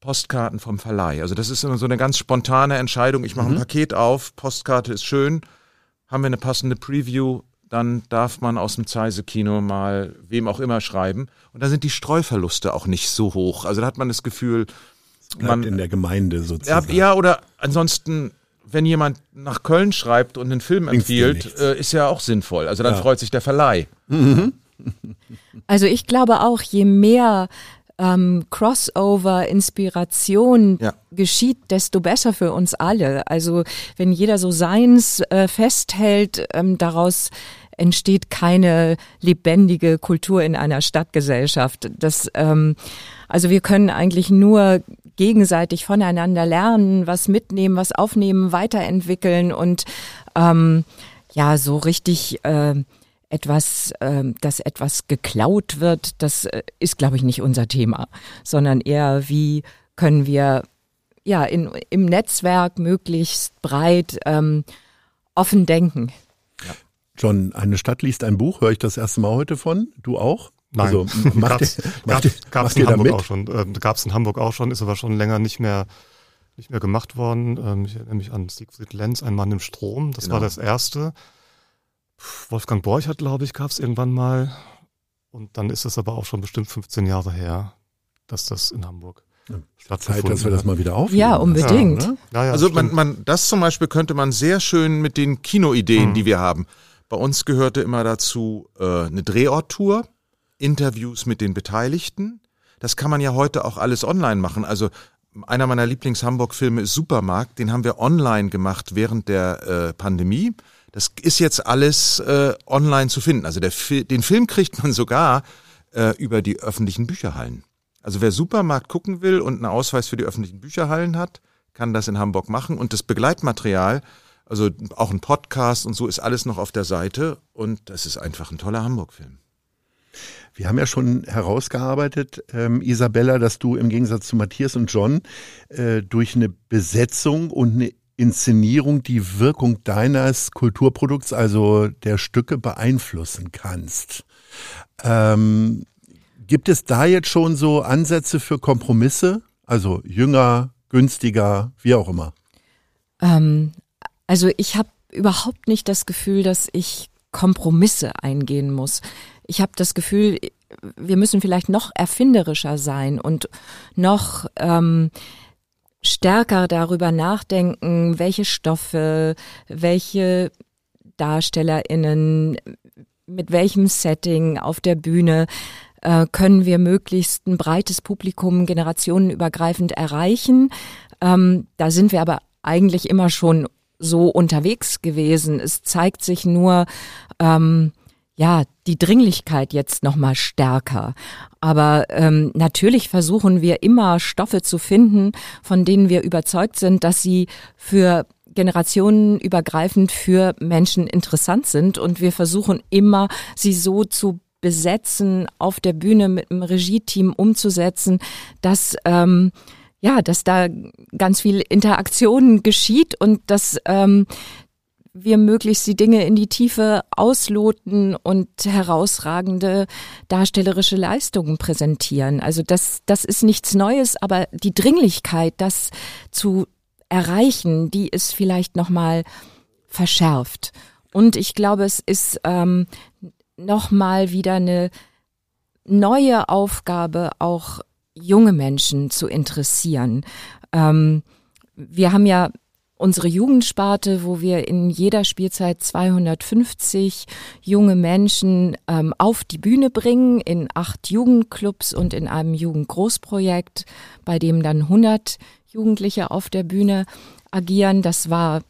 Postkarten vom Verleih. Also das ist immer so eine ganz spontane Entscheidung. Ich mache mhm. ein Paket auf, Postkarte ist schön haben wir eine passende Preview, dann darf man aus dem Zeise-Kino mal wem auch immer schreiben. Und da sind die Streuverluste auch nicht so hoch. Also da hat man das Gefühl, man in der Gemeinde sozusagen. Ja, oder ansonsten, wenn jemand nach Köln schreibt und einen Film empfiehlt, äh, ist ja auch sinnvoll. Also dann ja. freut sich der Verleih. Mhm. Also ich glaube auch, je mehr ähm, Crossover, Inspiration ja. geschieht, desto besser für uns alle. Also wenn jeder so seins äh, festhält, ähm, daraus entsteht keine lebendige Kultur in einer Stadtgesellschaft. Das, ähm, also wir können eigentlich nur gegenseitig voneinander lernen, was mitnehmen, was aufnehmen, weiterentwickeln und ähm, ja, so richtig äh, etwas, äh, dass etwas geklaut wird, das äh, ist, glaube ich, nicht unser Thema, sondern eher, wie können wir ja in, im Netzwerk möglichst breit ähm, offen denken. John, eine Stadt liest ein Buch, höre ich das erste Mal heute von? Du auch? Nein, also, macht gab's, macht gab's in Hamburg auch schon. Äh, gab's in Hamburg auch schon, ist aber schon länger nicht mehr nicht mehr gemacht worden. Ähm, ich erinnere mich an Siegfried Lenz, Ein Mann im Strom. Das genau. war das erste. Wolfgang Borch hat, glaube ich, gab es irgendwann mal. Und dann ist es aber auch schon bestimmt 15 Jahre her, dass das in Hamburg ja, Zeit, dass wir das mal wieder aufnehmen. Ja, unbedingt. Ja, ja, ja, also man, man, das zum Beispiel könnte man sehr schön mit den Kinoideen, hm. die wir haben. Bei uns gehörte immer dazu äh, eine Drehorttour, Interviews mit den Beteiligten. Das kann man ja heute auch alles online machen. Also einer meiner Lieblings-Hamburg-Filme ist Supermarkt. Den haben wir online gemacht während der äh, Pandemie. Das ist jetzt alles äh, online zu finden. Also der, den Film kriegt man sogar äh, über die öffentlichen Bücherhallen. Also wer Supermarkt gucken will und einen Ausweis für die öffentlichen Bücherhallen hat, kann das in Hamburg machen. Und das Begleitmaterial, also auch ein Podcast und so, ist alles noch auf der Seite. Und das ist einfach ein toller Hamburg-Film. Wir haben ja schon herausgearbeitet, ähm, Isabella, dass du im Gegensatz zu Matthias und John äh, durch eine Besetzung und eine Inszenierung die Wirkung deines Kulturprodukts, also der Stücke, beeinflussen kannst. Ähm, gibt es da jetzt schon so Ansätze für Kompromisse? Also jünger, günstiger, wie auch immer? Ähm, also ich habe überhaupt nicht das Gefühl, dass ich Kompromisse eingehen muss. Ich habe das Gefühl, wir müssen vielleicht noch erfinderischer sein und noch ähm, stärker darüber nachdenken, welche Stoffe, welche DarstellerInnen, mit welchem Setting auf der Bühne äh, können wir möglichst ein breites Publikum generationenübergreifend erreichen. Ähm, da sind wir aber eigentlich immer schon so unterwegs gewesen. Es zeigt sich nur, ähm, ja, die Dringlichkeit jetzt nochmal stärker. Aber ähm, natürlich versuchen wir immer Stoffe zu finden, von denen wir überzeugt sind, dass sie für generationenübergreifend für Menschen interessant sind. Und wir versuchen immer, sie so zu besetzen, auf der Bühne mit einem Regie-Team umzusetzen, dass ähm, ja, dass da ganz viel Interaktion geschieht und dass ähm, wir möglichst die Dinge in die Tiefe ausloten und herausragende darstellerische Leistungen präsentieren. Also das, das ist nichts Neues, aber die Dringlichkeit, das zu erreichen, die ist vielleicht nochmal verschärft. Und ich glaube, es ist ähm, nochmal wieder eine neue Aufgabe, auch junge Menschen zu interessieren. Ähm, wir haben ja unsere Jugendsparte, wo wir in jeder Spielzeit 250 junge Menschen ähm, auf die Bühne bringen, in acht Jugendclubs und in einem Jugendgroßprojekt, bei dem dann 100 Jugendliche auf der Bühne agieren. Das war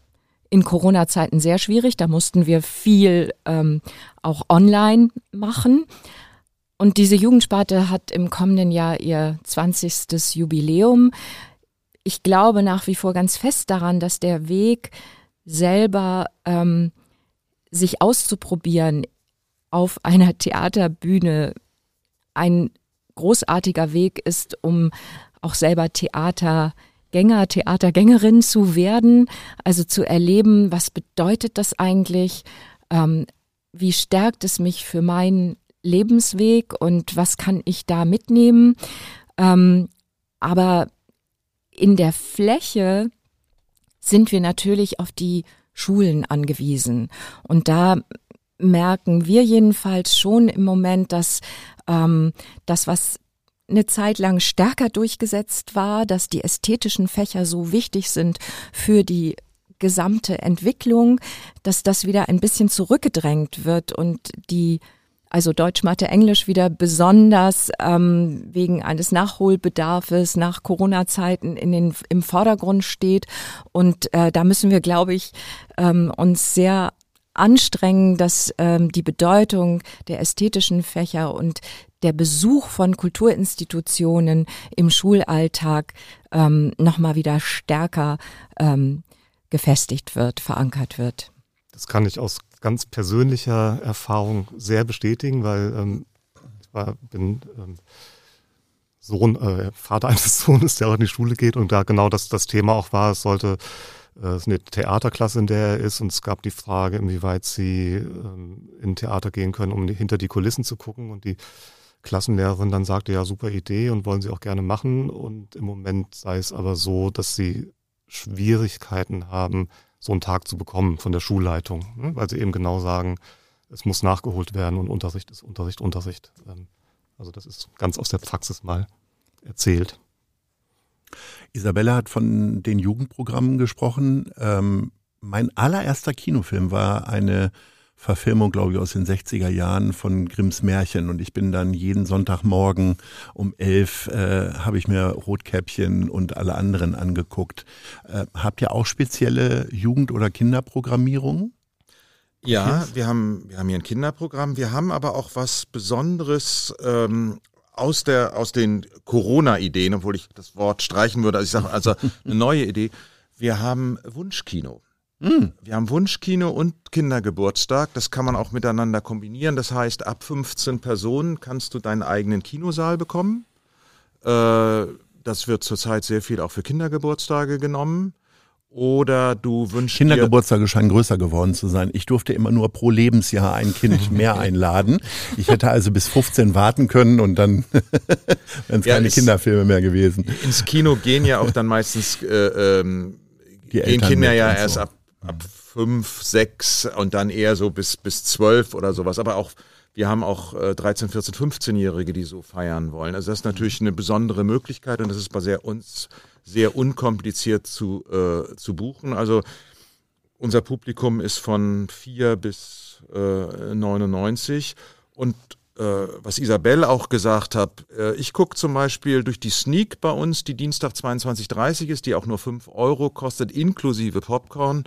in Corona-Zeiten sehr schwierig. Da mussten wir viel ähm, auch online machen. Und diese Jugendsparte hat im kommenden Jahr ihr 20. Jubiläum. Ich glaube nach wie vor ganz fest daran, dass der Weg selber ähm, sich auszuprobieren auf einer Theaterbühne ein großartiger Weg ist, um auch selber Theatergänger, Theatergängerin zu werden, also zu erleben, was bedeutet das eigentlich, ähm, wie stärkt es mich für mein Lebensweg und was kann ich da mitnehmen. Ähm, aber in der Fläche sind wir natürlich auf die Schulen angewiesen. Und da merken wir jedenfalls schon im Moment, dass ähm, das, was eine Zeit lang stärker durchgesetzt war, dass die ästhetischen Fächer so wichtig sind für die gesamte Entwicklung, dass das wieder ein bisschen zurückgedrängt wird und die also Deutsch, Mathe, Englisch wieder besonders ähm, wegen eines Nachholbedarfes nach Corona-Zeiten in den, im Vordergrund steht. Und äh, da müssen wir, glaube ich, ähm, uns sehr anstrengen, dass ähm, die Bedeutung der ästhetischen Fächer und der Besuch von Kulturinstitutionen im Schulalltag ähm, nochmal wieder stärker ähm, gefestigt wird, verankert wird. Das kann ich aus ganz persönlicher Erfahrung sehr bestätigen, weil ähm, ich war, bin ähm, Sohn, äh, Vater eines Sohnes, der auch in die Schule geht. Und da genau das, das Thema auch war, es sollte äh, es eine Theaterklasse, in der er ist. Und es gab die Frage, inwieweit sie ähm, in Theater gehen können, um hinter die Kulissen zu gucken. Und die Klassenlehrerin dann sagte, ja, super Idee und wollen sie auch gerne machen. Und im Moment sei es aber so, dass sie Schwierigkeiten haben, so einen Tag zu bekommen von der Schulleitung, ne? weil sie eben genau sagen, es muss nachgeholt werden und Unterricht ist Unterricht, Unterricht. Ähm, also das ist ganz aus der Praxis mal erzählt. Isabella hat von den Jugendprogrammen gesprochen. Ähm, mein allererster Kinofilm war eine Verfilmung, glaube ich, aus den 60er Jahren von Grimms Märchen. Und ich bin dann jeden Sonntagmorgen um elf, äh, habe ich mir Rotkäppchen und alle anderen angeguckt. Äh, habt ihr auch spezielle Jugend- oder Kinderprogrammierungen? Ja, wir haben, wir haben hier ein Kinderprogramm. Wir haben aber auch was Besonderes ähm, aus, der, aus den Corona-Ideen, obwohl ich das Wort streichen würde. Also ich sage also eine neue Idee. Wir haben Wunschkino. Mhm. Wir haben Wunschkino und Kindergeburtstag. Das kann man auch miteinander kombinieren. Das heißt, ab 15 Personen kannst du deinen eigenen Kinosaal bekommen. Äh, das wird zurzeit sehr viel auch für Kindergeburtstage genommen. Oder du wünschst Kindergeburtstage scheinen größer geworden zu sein. Ich durfte immer nur pro Lebensjahr ein Kind mehr einladen. Ich hätte also bis 15 warten können und dann wären es ja, keine Kinderfilme mehr gewesen. Ins Kino gehen ja auch dann meistens äh, ähm, gehen Kinder ja erst so. ab ab fünf, sechs und dann eher so bis, bis zwölf oder sowas. Aber auch, wir haben auch äh, 13, 14, 15-Jährige, die so feiern wollen. Also das ist natürlich eine besondere Möglichkeit und das ist bei sehr uns sehr unkompliziert zu, äh, zu buchen. Also unser Publikum ist von vier bis äh, 99 und äh, was Isabel auch gesagt hat, äh, ich gucke zum Beispiel durch die Sneak bei uns, die Dienstag 22.30 ist, die auch nur 5 Euro kostet, inklusive Popcorn.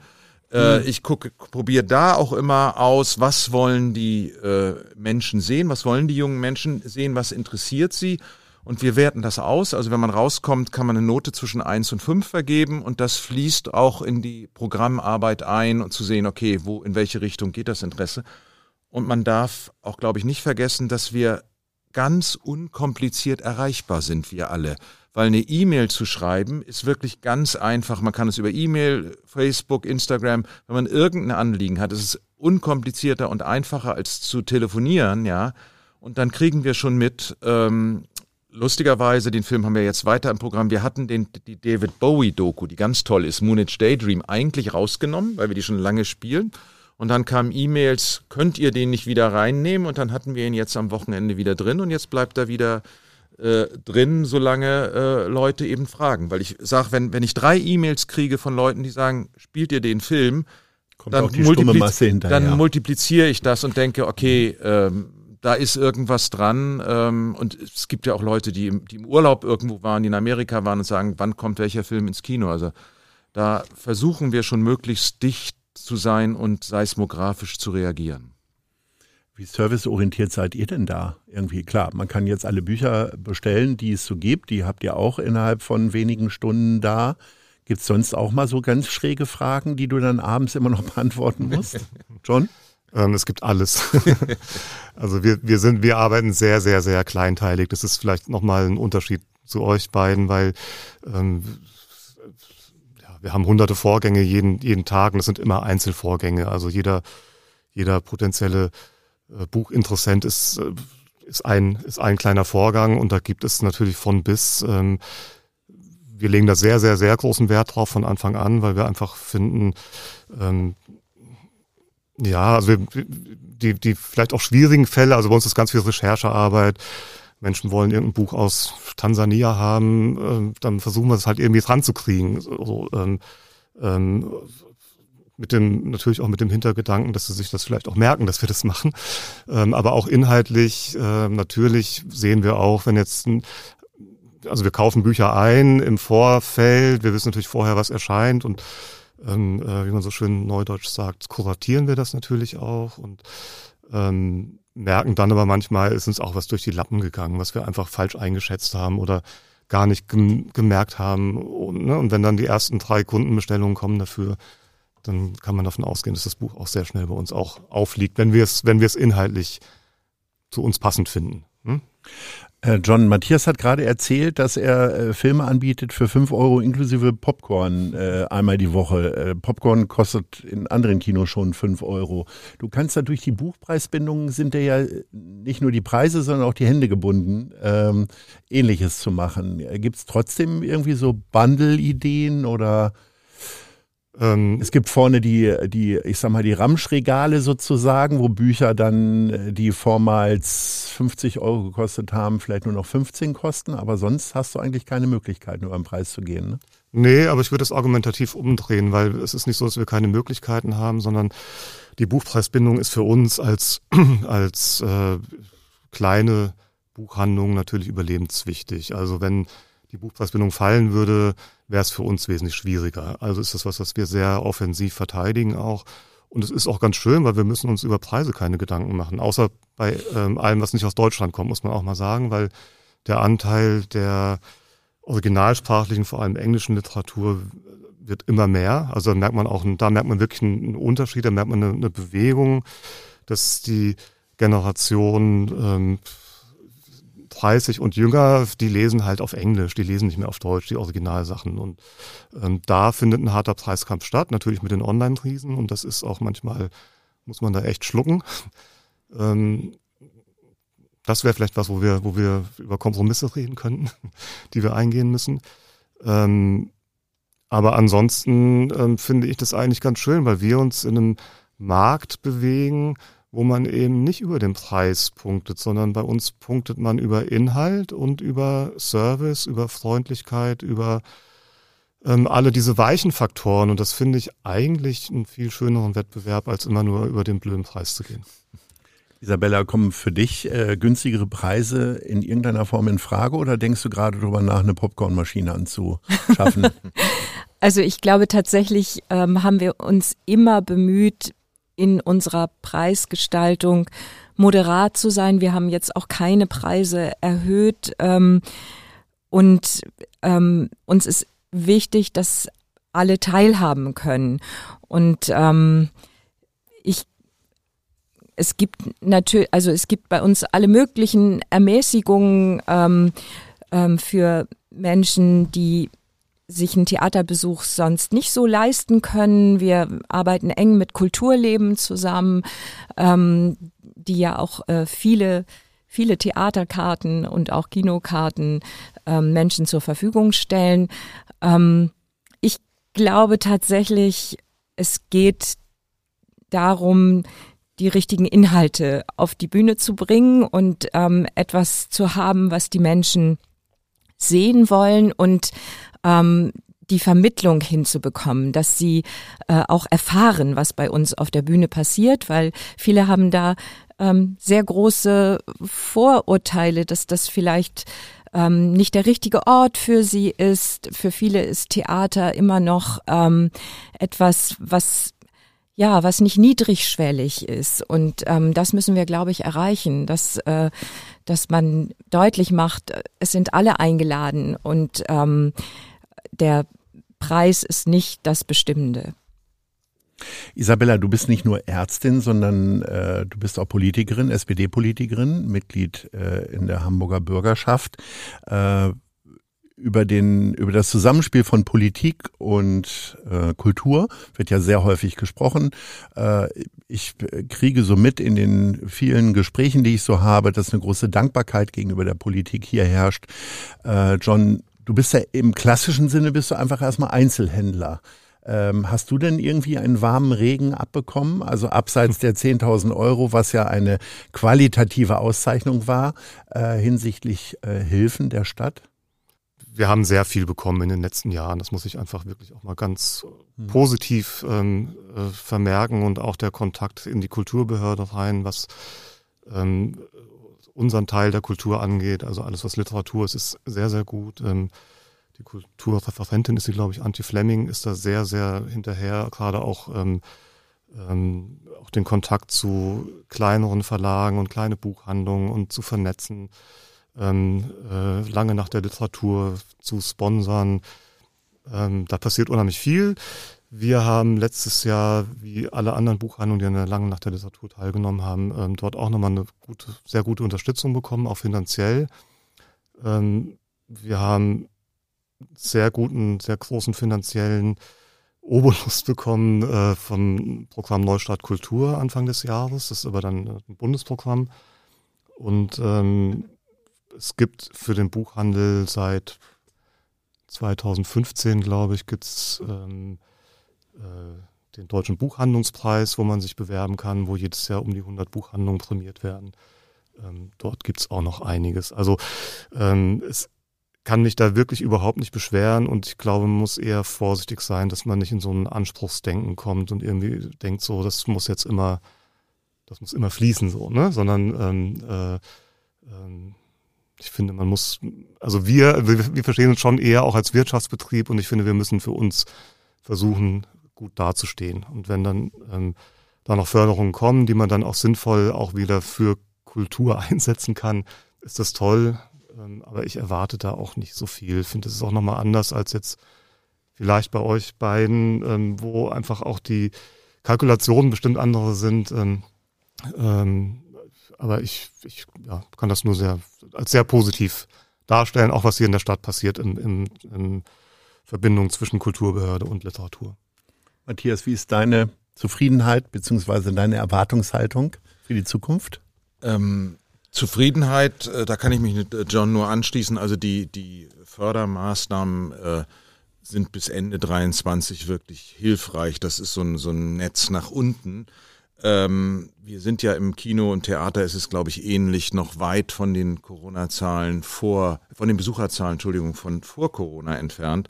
Äh, mhm. Ich gucke, probiere da auch immer aus, was wollen die äh, Menschen sehen, was wollen die jungen Menschen sehen, was interessiert sie. Und wir werten das aus. Also wenn man rauskommt, kann man eine Note zwischen eins und fünf vergeben und das fließt auch in die Programmarbeit ein und zu sehen, okay, wo, in welche Richtung geht das Interesse. Und man darf auch, glaube ich, nicht vergessen, dass wir ganz unkompliziert erreichbar sind, wir alle. Weil eine E-Mail zu schreiben ist wirklich ganz einfach. Man kann es über E-Mail, Facebook, Instagram, wenn man irgendein Anliegen hat, ist es unkomplizierter und einfacher als zu telefonieren, ja. Und dann kriegen wir schon mit, ähm, lustigerweise, den Film haben wir jetzt weiter im Programm. Wir hatten den, die David Bowie-Doku, die ganz toll ist, Moonage Daydream, eigentlich rausgenommen, weil wir die schon lange spielen. Und dann kamen E-Mails, könnt ihr den nicht wieder reinnehmen? Und dann hatten wir ihn jetzt am Wochenende wieder drin und jetzt bleibt er wieder äh, drin, solange äh, Leute eben fragen. Weil ich sage, wenn, wenn ich drei E-Mails kriege von Leuten, die sagen, spielt ihr den Film, Kommt dann, multipliz dann multipliziere ich das und denke, okay, ähm, da ist irgendwas dran. Ähm, und es gibt ja auch Leute, die im, die im Urlaub irgendwo waren, die in Amerika waren und sagen, wann kommt welcher Film ins Kino? Also da versuchen wir schon möglichst dicht zu sein und seismografisch zu reagieren. Wie serviceorientiert seid ihr denn da? Irgendwie klar, man kann jetzt alle Bücher bestellen, die es so gibt. Die habt ihr auch innerhalb von wenigen Stunden da. Gibt es sonst auch mal so ganz schräge Fragen, die du dann abends immer noch beantworten musst? John? Ähm, es gibt alles. also wir, wir sind, wir arbeiten sehr, sehr, sehr kleinteilig. Das ist vielleicht nochmal ein Unterschied zu euch beiden, weil ähm, wir haben hunderte Vorgänge jeden, jeden Tag und das sind immer Einzelvorgänge. Also jeder, jeder potenzielle Buchinteressent ist, äh, ist, ein, ist ein kleiner Vorgang und da gibt es natürlich von bis. Ähm, wir legen da sehr, sehr, sehr großen Wert drauf von Anfang an, weil wir einfach finden, ähm, ja, also wir, die, die vielleicht auch schwierigen Fälle, also bei uns ist ganz viel Recherchearbeit, Menschen wollen irgendein Buch aus Tansania haben, äh, dann versuchen wir es halt irgendwie dran zu kriegen. So, ähm, ähm, mit dem, natürlich auch mit dem Hintergedanken, dass sie sich das vielleicht auch merken, dass wir das machen. Ähm, aber auch inhaltlich, äh, natürlich sehen wir auch, wenn jetzt ein, also wir kaufen Bücher ein im Vorfeld, wir wissen natürlich vorher, was erscheint und ähm, äh, wie man so schön neudeutsch sagt, kuratieren wir das natürlich auch und ähm, merken dann aber manchmal, ist uns auch was durch die Lappen gegangen, was wir einfach falsch eingeschätzt haben oder gar nicht gem gemerkt haben. Und, ne? und wenn dann die ersten drei Kundenbestellungen kommen dafür, dann kann man davon ausgehen, dass das Buch auch sehr schnell bei uns auch aufliegt, wenn wir es, wenn wir es inhaltlich zu uns passend finden. Hm? Äh, John, Matthias hat gerade erzählt, dass er äh, Filme anbietet für fünf Euro inklusive Popcorn äh, einmal die Woche. Popcorn kostet in anderen Kinos schon fünf Euro. Du kannst durch die Buchpreisbindung sind dir ja nicht nur die Preise, sondern auch die Hände gebunden, ähm, ähnliches zu machen. Gibt es trotzdem irgendwie so Bundle-Ideen oder ähm, es gibt vorne die, die, ich sag mal, die Ramschregale sozusagen, wo Bücher dann, äh, die vormals 50 Euro gekostet haben, vielleicht nur noch 15 kosten, aber sonst hast du eigentlich keine Möglichkeiten, über den Preis zu gehen. Ne? Nee, aber ich würde das argumentativ umdrehen, weil es ist nicht so, dass wir keine Möglichkeiten haben, sondern die Buchpreisbindung ist für uns als, als äh, kleine Buchhandlung natürlich überlebenswichtig. Also wenn die Buchpreisbindung fallen würde, wäre es für uns wesentlich schwieriger. Also ist das was, was wir sehr offensiv verteidigen auch. Und es ist auch ganz schön, weil wir müssen uns über Preise keine Gedanken machen. Außer bei ähm, allem, was nicht aus Deutschland kommt, muss man auch mal sagen, weil der Anteil der originalsprachlichen, vor allem englischen Literatur wird immer mehr. Also da merkt man auch, da merkt man wirklich einen Unterschied, da merkt man eine, eine Bewegung, dass die Generation ähm, 30 und jünger, die lesen halt auf Englisch, die lesen nicht mehr auf Deutsch, die Originalsachen. Und ähm, da findet ein harter Preiskampf statt, natürlich mit den Online-Riesen. Und das ist auch manchmal, muss man da echt schlucken. Ähm, das wäre vielleicht was, wo wir, wo wir über Kompromisse reden könnten, die wir eingehen müssen. Ähm, Aber ansonsten ähm, finde ich das eigentlich ganz schön, weil wir uns in einem Markt bewegen, wo man eben nicht über den Preis punktet, sondern bei uns punktet man über Inhalt und über Service, über Freundlichkeit, über ähm, alle diese weichen Faktoren. Und das finde ich eigentlich einen viel schöneren Wettbewerb, als immer nur über den blöden Preis zu gehen. Isabella, kommen für dich äh, günstigere Preise in irgendeiner Form in Frage oder denkst du gerade darüber nach, eine Popcornmaschine anzuschaffen? also ich glaube tatsächlich ähm, haben wir uns immer bemüht, in unserer Preisgestaltung moderat zu sein. Wir haben jetzt auch keine Preise erhöht ähm, und ähm, uns ist wichtig, dass alle teilhaben können. Und ähm, ich es gibt natürlich, also es gibt bei uns alle möglichen Ermäßigungen ähm, ähm, für Menschen, die sich einen Theaterbesuch sonst nicht so leisten können. Wir arbeiten eng mit Kulturleben zusammen, ähm, die ja auch äh, viele viele Theaterkarten und auch Kinokarten ähm, Menschen zur Verfügung stellen. Ähm, ich glaube tatsächlich, es geht darum, die richtigen Inhalte auf die Bühne zu bringen und ähm, etwas zu haben, was die Menschen sehen wollen und ähm, die Vermittlung hinzubekommen, dass sie äh, auch erfahren, was bei uns auf der Bühne passiert, weil viele haben da ähm, sehr große Vorurteile, dass das vielleicht ähm, nicht der richtige Ort für sie ist. Für viele ist Theater immer noch ähm, etwas, was ja, was nicht niedrigschwellig ist. Und ähm, das müssen wir, glaube ich, erreichen, dass, äh, dass man deutlich macht, es sind alle eingeladen und ähm, der Preis ist nicht das Bestimmende. Isabella, du bist nicht nur Ärztin, sondern äh, du bist auch Politikerin, SPD-Politikerin, Mitglied äh, in der Hamburger Bürgerschaft. Äh, über den über das Zusammenspiel von Politik und äh, Kultur wird ja sehr häufig gesprochen. Äh, ich kriege so mit in den vielen Gesprächen, die ich so habe, dass eine große Dankbarkeit gegenüber der Politik hier herrscht. Äh, John, du bist ja im klassischen Sinne bist du einfach erstmal Einzelhändler. Ähm, hast du denn irgendwie einen warmen Regen abbekommen? Also abseits der 10.000 Euro, was ja eine qualitative Auszeichnung war, äh, hinsichtlich äh, Hilfen der Stadt? Wir haben sehr viel bekommen in den letzten Jahren. Das muss ich einfach wirklich auch mal ganz hm. positiv ähm, äh, vermerken und auch der Kontakt in die Kulturbehörde rein, was ähm, unseren Teil der Kultur angeht. Also alles, was Literatur ist, ist sehr, sehr gut. Ähm, die Kulturreferentin ist sie, glaube ich, Antje Fleming, ist da sehr, sehr hinterher, gerade auch, ähm, ähm, auch den Kontakt zu kleineren Verlagen und kleine Buchhandlungen und zu vernetzen, ähm, äh, lange nach der Literatur zu sponsern. Ähm, da passiert unheimlich viel. Wir haben letztes Jahr, wie alle anderen Buchhandlungen, die an der langen Nacht der Literatur teilgenommen haben, ähm, dort auch nochmal eine gute, sehr gute Unterstützung bekommen, auch finanziell. Ähm, wir haben sehr guten, sehr großen finanziellen Obolus bekommen äh, vom Programm Neustart Kultur Anfang des Jahres. Das ist aber dann äh, ein Bundesprogramm. Und ähm, es gibt für den Buchhandel seit 2015, glaube ich, gibt's ähm, äh, den Deutschen Buchhandlungspreis, wo man sich bewerben kann, wo jedes Jahr um die 100 Buchhandlungen prämiert werden. Ähm, dort gibt's auch noch einiges. Also ähm, es kann mich da wirklich überhaupt nicht beschweren und ich glaube, man muss eher vorsichtig sein, dass man nicht in so ein Anspruchsdenken kommt und irgendwie denkt, so, das muss jetzt immer, das muss immer fließen, so, ne? Sondern ähm, äh, ähm, ich finde, man muss, also wir, wir, wir verstehen uns schon eher auch als Wirtschaftsbetrieb und ich finde, wir müssen für uns versuchen, gut dazustehen. Und wenn dann ähm, da noch Förderungen kommen, die man dann auch sinnvoll auch wieder für Kultur einsetzen kann, ist das toll. Ähm, aber ich erwarte da auch nicht so viel. Ich finde, das ist auch nochmal anders als jetzt vielleicht bei euch beiden, ähm, wo einfach auch die Kalkulationen bestimmt andere sind. Ähm, ähm, aber ich, ich ja, kann das nur sehr als sehr positiv darstellen, auch was hier in der Stadt passiert in, in, in Verbindung zwischen Kulturbehörde und Literatur. Matthias, wie ist deine Zufriedenheit bzw. deine Erwartungshaltung für die Zukunft? Ähm, Zufriedenheit, äh, da kann ich mich mit äh, John nur anschließen. Also die, die Fördermaßnahmen äh, sind bis Ende 23 wirklich hilfreich. Das ist so ein, so ein Netz nach unten. Ähm, wir sind ja im Kino und Theater, ist es glaube ich ähnlich, noch weit von den Corona-Zahlen vor, von den Besucherzahlen, Entschuldigung, von vor Corona entfernt.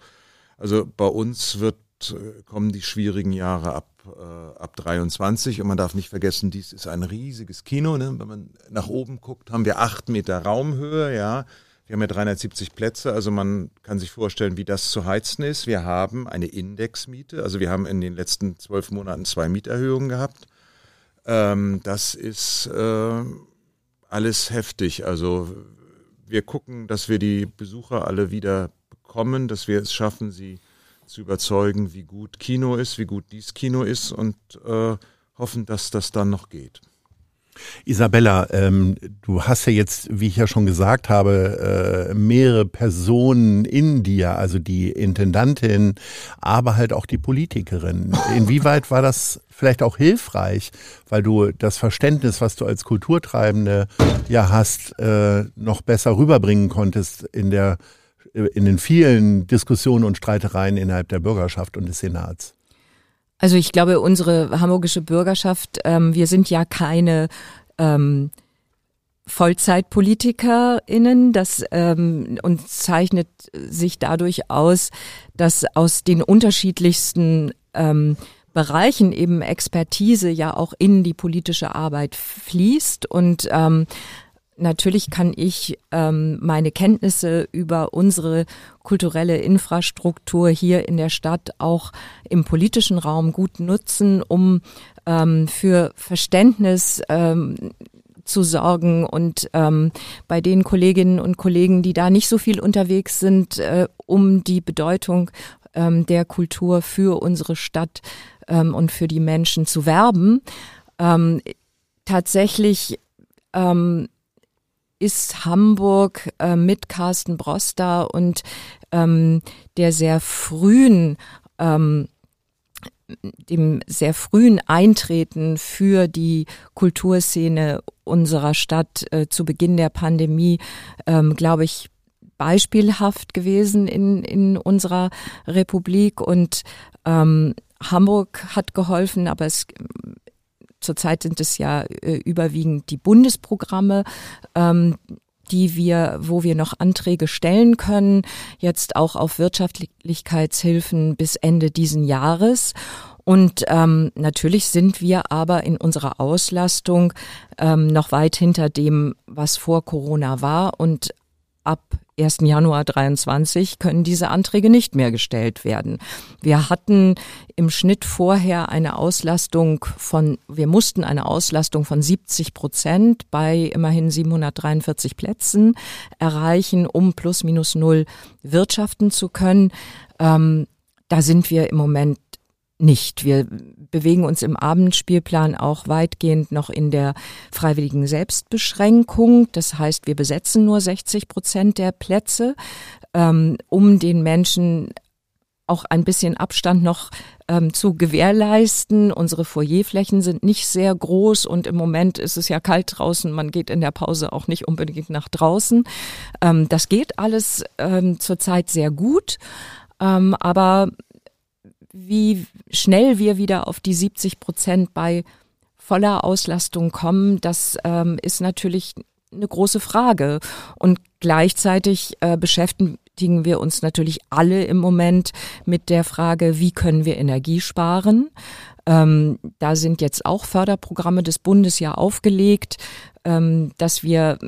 Also bei uns wird, äh, kommen die schwierigen Jahre ab, äh, ab 23 und man darf nicht vergessen, dies ist ein riesiges Kino. Ne? Wenn man nach oben guckt, haben wir acht Meter Raumhöhe, ja. Wir haben ja 370 Plätze, also man kann sich vorstellen, wie das zu heizen ist. Wir haben eine Indexmiete, also wir haben in den letzten zwölf Monaten zwei Mieterhöhungen gehabt. Ähm, das ist äh, alles heftig. Also wir gucken, dass wir die Besucher alle wieder bekommen, dass wir es schaffen, sie zu überzeugen, wie gut Kino ist, wie gut dies Kino ist und äh, hoffen, dass das dann noch geht. Isabella, ähm, du hast ja jetzt, wie ich ja schon gesagt habe, äh, mehrere Personen in dir, also die Intendantin, aber halt auch die Politikerin. Inwieweit war das vielleicht auch hilfreich, weil du das Verständnis, was du als Kulturtreibende ja hast, äh, noch besser rüberbringen konntest in der in den vielen Diskussionen und Streitereien innerhalb der Bürgerschaft und des Senats? Also ich glaube, unsere hamburgische Bürgerschaft, ähm, wir sind ja keine ähm, VollzeitpolitikerInnen, das ähm, und zeichnet sich dadurch aus, dass aus den unterschiedlichsten ähm, Bereichen eben Expertise ja auch in die politische Arbeit fließt und ähm, Natürlich kann ich ähm, meine Kenntnisse über unsere kulturelle Infrastruktur hier in der Stadt auch im politischen Raum gut nutzen, um ähm, für Verständnis ähm, zu sorgen und ähm, bei den Kolleginnen und Kollegen, die da nicht so viel unterwegs sind, äh, um die Bedeutung ähm, der Kultur für unsere Stadt ähm, und für die Menschen zu werben. Ähm, tatsächlich ähm, ist Hamburg äh, mit Carsten Broster und ähm, der sehr frühen ähm, dem sehr frühen Eintreten für die Kulturszene unserer Stadt äh, zu Beginn der Pandemie, ähm, glaube ich, beispielhaft gewesen in, in unserer Republik. Und ähm, Hamburg hat geholfen, aber es zurzeit sind es ja äh, überwiegend die Bundesprogramme, ähm, die wir, wo wir noch Anträge stellen können, jetzt auch auf Wirtschaftlichkeitshilfen bis Ende diesen Jahres. Und ähm, natürlich sind wir aber in unserer Auslastung ähm, noch weit hinter dem, was vor Corona war. Und ab 1. Januar 23 können diese Anträge nicht mehr gestellt werden. Wir hatten im Schnitt vorher eine Auslastung von, wir mussten eine Auslastung von 70 Prozent bei immerhin 743 Plätzen erreichen, um plus minus null wirtschaften zu können. Ähm, da sind wir im Moment nicht. Wir bewegen uns im Abendspielplan auch weitgehend noch in der freiwilligen Selbstbeschränkung. Das heißt, wir besetzen nur 60 Prozent der Plätze, ähm, um den Menschen auch ein bisschen Abstand noch ähm, zu gewährleisten. Unsere Foyerflächen sind nicht sehr groß und im Moment ist es ja kalt draußen. Man geht in der Pause auch nicht unbedingt nach draußen. Ähm, das geht alles ähm, zurzeit sehr gut. Ähm, aber wie schnell wir wieder auf die 70 Prozent bei voller Auslastung kommen, das ähm, ist natürlich eine große Frage. Und gleichzeitig äh, beschäftigen wir uns natürlich alle im Moment mit der Frage, wie können wir Energie sparen. Ähm, da sind jetzt auch Förderprogramme des Bundes ja aufgelegt, ähm, dass wir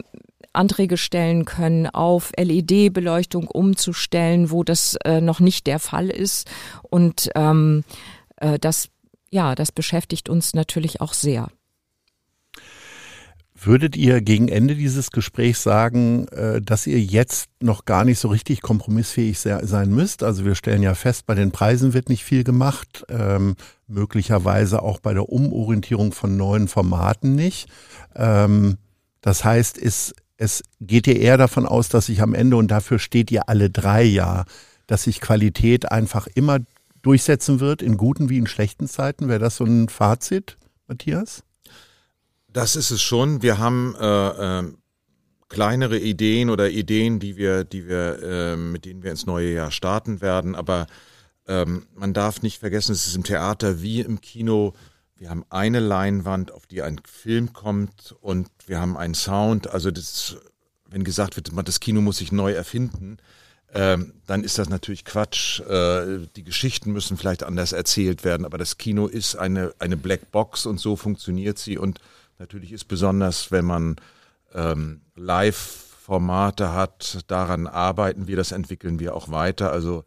Anträge stellen können, auf LED-Beleuchtung umzustellen, wo das äh, noch nicht der Fall ist. Und ähm, äh, das, ja, das beschäftigt uns natürlich auch sehr. Würdet ihr gegen Ende dieses Gesprächs sagen, äh, dass ihr jetzt noch gar nicht so richtig kompromissfähig sein müsst? Also wir stellen ja fest, bei den Preisen wird nicht viel gemacht, ähm, möglicherweise auch bei der Umorientierung von neuen Formaten nicht. Ähm, das heißt, ist es geht ihr eher davon aus, dass sich am Ende, und dafür steht ihr alle drei ja, dass sich Qualität einfach immer durchsetzen wird, in guten wie in schlechten Zeiten. Wäre das so ein Fazit, Matthias? Das ist es schon. Wir haben äh, äh, kleinere Ideen oder Ideen, die wir, die wir, äh, mit denen wir ins neue Jahr starten werden. Aber ähm, man darf nicht vergessen, es ist im Theater wie im Kino. Wir haben eine Leinwand, auf die ein Film kommt und wir haben einen Sound. Also das, wenn gesagt wird, das Kino muss sich neu erfinden, ähm, dann ist das natürlich Quatsch. Äh, die Geschichten müssen vielleicht anders erzählt werden, aber das Kino ist eine, eine Black Box und so funktioniert sie. Und natürlich ist besonders, wenn man ähm, Live-Formate hat, daran arbeiten wir, das entwickeln wir auch weiter. Also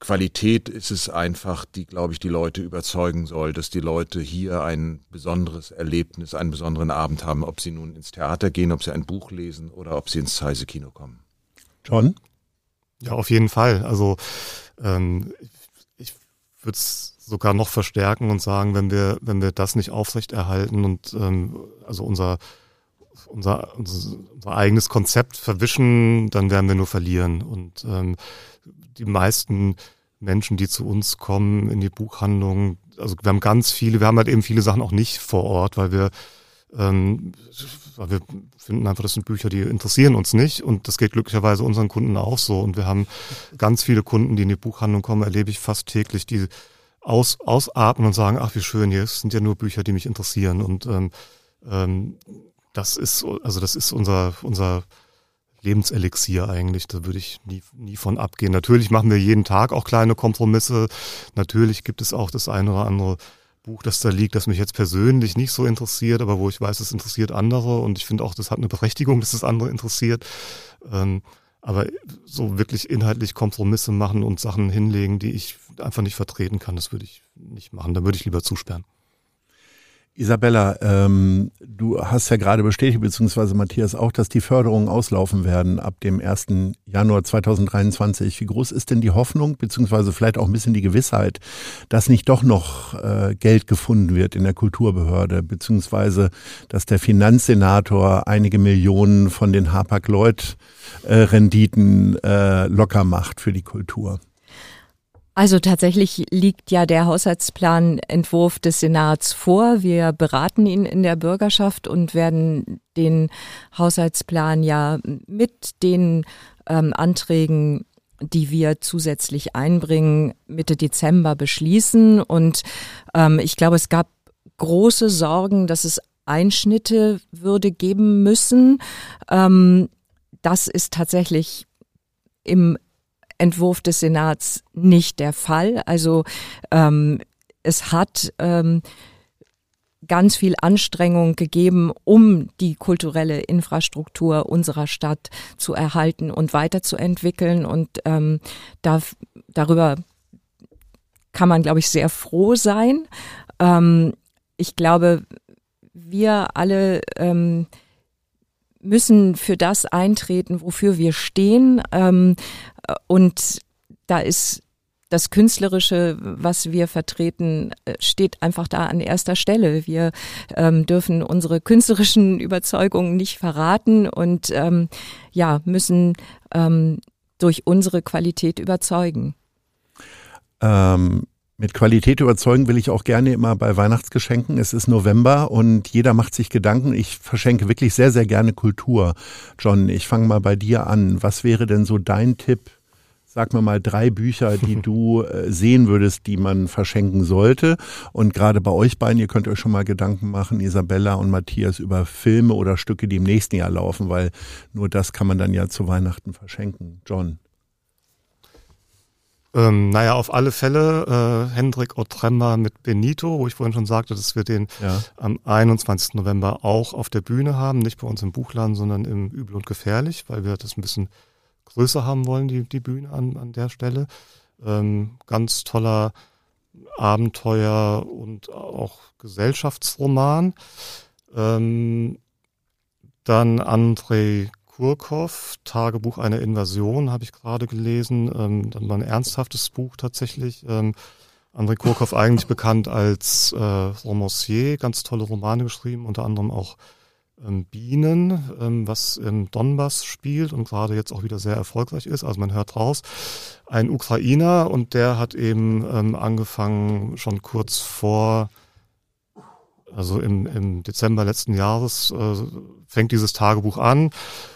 Qualität ist es einfach, die, glaube ich, die Leute überzeugen soll, dass die Leute hier ein besonderes Erlebnis, einen besonderen Abend haben, ob sie nun ins Theater gehen, ob sie ein Buch lesen oder ob sie ins Zeise Kino kommen. John? Ja, auf jeden Fall. Also ähm, ich würde es sogar noch verstärken und sagen, wenn wir, wenn wir das nicht aufrechterhalten und ähm, also unser unser, unser, unser eigenes Konzept verwischen, dann werden wir nur verlieren. Und ähm, die meisten Menschen, die zu uns kommen in die Buchhandlung, also wir haben ganz viele, wir haben halt eben viele Sachen auch nicht vor Ort, weil wir ähm, weil wir finden einfach, das sind Bücher, die interessieren uns nicht und das geht glücklicherweise unseren Kunden auch so. Und wir haben ganz viele Kunden, die in die Buchhandlung kommen, erlebe ich fast täglich, die aus, ausatmen und sagen, ach wie schön, hier sind ja nur Bücher, die mich interessieren. Und ähm, ähm, das ist, also das ist unser, unser Lebenselixier eigentlich. Da würde ich nie, nie von abgehen. Natürlich machen wir jeden Tag auch kleine Kompromisse. Natürlich gibt es auch das eine oder andere Buch, das da liegt, das mich jetzt persönlich nicht so interessiert, aber wo ich weiß, es interessiert andere und ich finde auch, das hat eine Berechtigung, dass es andere interessiert. Ähm, aber so wirklich inhaltlich Kompromisse machen und Sachen hinlegen, die ich einfach nicht vertreten kann, das würde ich nicht machen. Da würde ich lieber zusperren. Isabella, ähm, du hast ja gerade bestätigt, beziehungsweise Matthias auch, dass die Förderungen auslaufen werden ab dem 1. Januar 2023. Wie groß ist denn die Hoffnung, beziehungsweise vielleicht auch ein bisschen die Gewissheit, dass nicht doch noch äh, Geld gefunden wird in der Kulturbehörde, beziehungsweise dass der Finanzsenator einige Millionen von den Hapag-Lloyd-Renditen äh, locker macht für die Kultur? Also tatsächlich liegt ja der Haushaltsplanentwurf des Senats vor. Wir beraten ihn in der Bürgerschaft und werden den Haushaltsplan ja mit den ähm, Anträgen die wir zusätzlich einbringen, Mitte Dezember beschließen. Und ähm, ich glaube, es gab große Sorgen, dass es Einschnitte würde geben müssen. Ähm, das ist tatsächlich im Entwurf des Senats nicht der Fall. Also ähm, es hat ähm, ganz viel Anstrengung gegeben, um die kulturelle Infrastruktur unserer Stadt zu erhalten und weiterzuentwickeln. Und ähm, da, darüber kann man, glaube ich, sehr froh sein. Ähm, ich glaube, wir alle ähm, müssen für das eintreten, wofür wir stehen. Ähm, und da ist das Künstlerische, was wir vertreten, äh, steht einfach da an erster Stelle. Wir ähm, dürfen unsere künstlerischen Überzeugungen nicht verraten und ähm, ja, müssen ähm, durch unsere Qualität überzeugen. Ähm, mit Qualität überzeugen will ich auch gerne immer bei Weihnachtsgeschenken. Es ist November und jeder macht sich Gedanken. Ich verschenke wirklich sehr, sehr gerne Kultur. John, ich fange mal bei dir an. Was wäre denn so dein Tipp? Sag mir mal drei Bücher, die du äh, sehen würdest, die man verschenken sollte. Und gerade bei euch beiden, ihr könnt euch schon mal Gedanken machen, Isabella und Matthias, über Filme oder Stücke, die im nächsten Jahr laufen, weil nur das kann man dann ja zu Weihnachten verschenken. John. Ähm, naja, auf alle Fälle äh, Hendrik Otremba mit Benito, wo ich vorhin schon sagte, dass wir den ja. am 21. November auch auf der Bühne haben, nicht bei uns im Buchladen, sondern im Übel und Gefährlich, weil wir das ein bisschen größer haben wollen, die, die Bühne an, an der Stelle. Ähm, ganz toller Abenteuer und auch Gesellschaftsroman. Ähm, dann Andrei Kurkow, Tagebuch einer Invasion, habe ich gerade gelesen. Ähm, dann war ein ernsthaftes Buch tatsächlich. Ähm, André Kurkow eigentlich bekannt als äh, Romancier, ganz tolle Romane geschrieben, unter anderem auch Bienen, ähm, was im Donbass spielt und gerade jetzt auch wieder sehr erfolgreich ist. Also man hört raus, ein Ukrainer und der hat eben ähm, angefangen, schon kurz vor also im, im Dezember letzten Jahres äh, fängt dieses Tagebuch an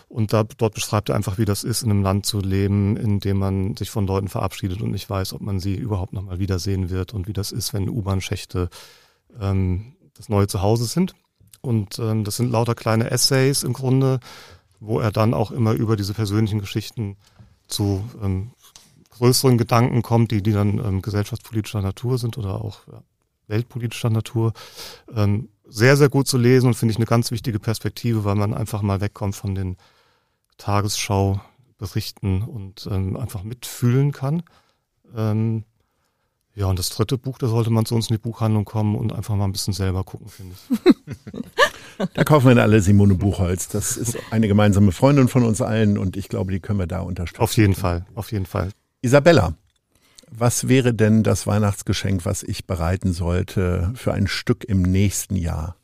und da, dort beschreibt er einfach, wie das ist, in einem Land zu leben, in dem man sich von Leuten verabschiedet und nicht weiß, ob man sie überhaupt nochmal wiedersehen wird und wie das ist, wenn U-Bahn-Schächte ähm, das neue Zuhause sind. Und ähm, das sind lauter kleine Essays im Grunde, wo er dann auch immer über diese persönlichen Geschichten zu ähm, größeren Gedanken kommt, die, die dann ähm, gesellschaftspolitischer Natur sind oder auch ja, weltpolitischer Natur. Ähm, sehr, sehr gut zu lesen und finde ich eine ganz wichtige Perspektive, weil man einfach mal wegkommt von den Tagesschau berichten und ähm, einfach mitfühlen kann. Ähm, ja, und das dritte Buch, da sollte man zu uns in die Buchhandlung kommen und einfach mal ein bisschen selber gucken, finde ich. da kaufen wir alle Simone Buchholz. Das ist eine gemeinsame Freundin von uns allen und ich glaube, die können wir da unterstützen. Auf jeden Fall, auf jeden Fall. Isabella, was wäre denn das Weihnachtsgeschenk, was ich bereiten sollte für ein Stück im nächsten Jahr?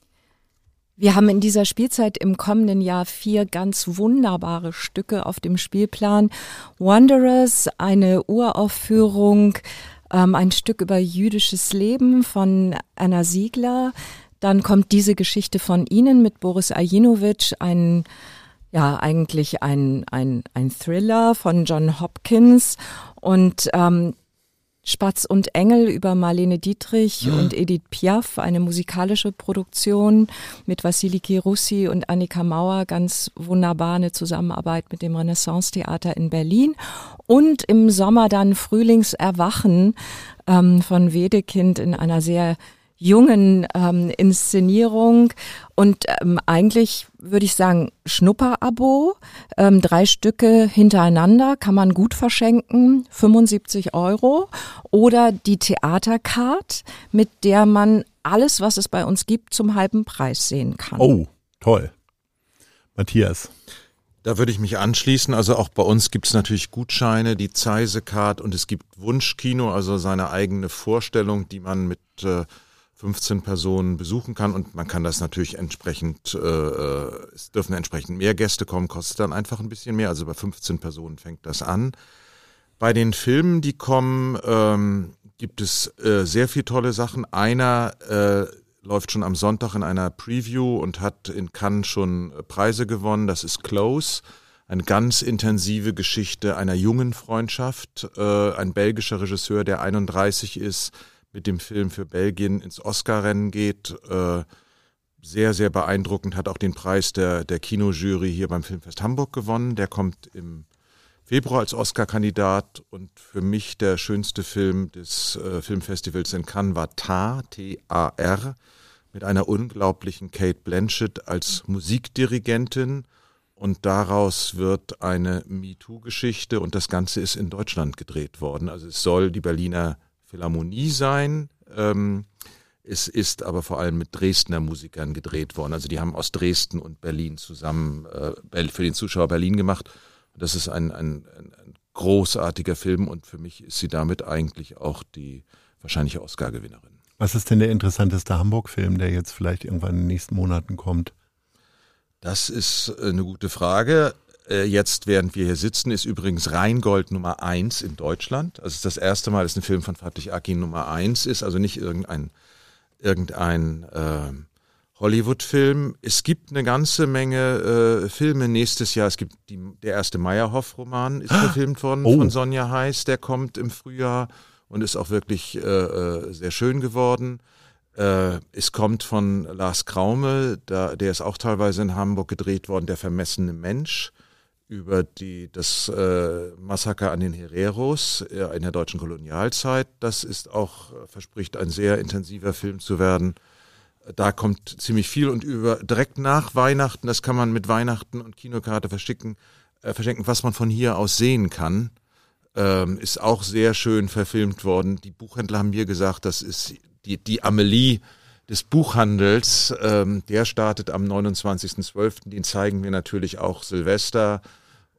Wir haben in dieser Spielzeit im kommenden Jahr vier ganz wunderbare Stücke auf dem Spielplan. Wanderers, eine Uraufführung, ähm, ein Stück über jüdisches Leben von Anna Siegler. Dann kommt diese Geschichte von Ihnen mit Boris Ajinovic, ein ja eigentlich ein, ein, ein Thriller von John Hopkins und ähm, Spatz und Engel über Marlene Dietrich ja. und Edith Piaf, eine musikalische Produktion mit Vassiliki Russi und Annika Mauer, ganz wunderbar eine Zusammenarbeit mit dem Renaissance Theater in Berlin und im Sommer dann Frühlingserwachen ähm, von Wedekind in einer sehr jungen ähm, Inszenierung und ähm, eigentlich würde ich sagen Schnupperabo, ähm, drei Stücke hintereinander kann man gut verschenken, 75 Euro oder die Theatercard, mit der man alles, was es bei uns gibt, zum halben Preis sehen kann. Oh, toll. Matthias. Da würde ich mich anschließen. Also auch bei uns gibt es natürlich Gutscheine, die Zeise-Card und es gibt Wunschkino, also seine eigene Vorstellung, die man mit äh, 15 Personen besuchen kann und man kann das natürlich entsprechend, äh, äh, es dürfen entsprechend mehr Gäste kommen, kostet dann einfach ein bisschen mehr. Also bei 15 Personen fängt das an. Bei den Filmen, die kommen, ähm, gibt es äh, sehr viele tolle Sachen. Einer äh, läuft schon am Sonntag in einer Preview und hat in Cannes schon Preise gewonnen. Das ist Close. Eine ganz intensive Geschichte einer jungen Freundschaft. Äh, ein belgischer Regisseur, der 31 ist, mit dem Film für Belgien ins Oscar-Rennen geht. Äh, sehr, sehr beeindruckend, hat auch den Preis der, der Kinojury hier beim Filmfest Hamburg gewonnen. Der kommt im Februar als Oscar-Kandidat und für mich der schönste Film des äh, Filmfestivals in Cannes war Tar, T-A-R, mit einer unglaublichen Kate Blanchett als Musikdirigentin und daraus wird eine MeToo-Geschichte und das Ganze ist in Deutschland gedreht worden. Also es soll die Berliner Philharmonie sein. Ähm, es ist aber vor allem mit Dresdner Musikern gedreht worden. Also die haben aus Dresden und Berlin zusammen äh, für den Zuschauer Berlin gemacht. Das ist ein, ein, ein, ein großartiger Film und für mich ist sie damit eigentlich auch die wahrscheinliche Oscar-Gewinnerin. Was ist denn der interessanteste Hamburg-Film, der jetzt vielleicht irgendwann in den nächsten Monaten kommt? Das ist äh, eine gute Frage. Äh, jetzt, während wir hier sitzen, ist übrigens Rheingold Nummer eins in Deutschland. Also es ist das erste Mal, dass ein Film von Fatih Akin Nummer eins ist, also nicht irgendein, irgendein äh, Hollywood-Film. Es gibt eine ganze Menge äh, Filme nächstes Jahr. Es gibt die, der erste Meyerhoff-Roman, ist verfilmt worden oh. von Sonja Heiß, der kommt im Frühjahr und ist auch wirklich äh, äh sehr schön geworden. Äh, es kommt von Lars Kraume, da, der ist auch teilweise in Hamburg gedreht worden, Der vermessene Mensch über die, das äh, Massaker an den Hereros äh, in der deutschen Kolonialzeit. Das ist auch, äh, verspricht ein sehr intensiver Film zu werden. Da kommt ziemlich viel und über direkt nach Weihnachten, das kann man mit Weihnachten und Kinokarte verschicken, äh, verschenken, was man von hier aus sehen kann, ähm, ist auch sehr schön verfilmt worden. Die Buchhändler haben mir gesagt, das ist die, die Amelie des Buchhandels, ähm, der startet am 29.12. Den zeigen wir natürlich auch Silvester.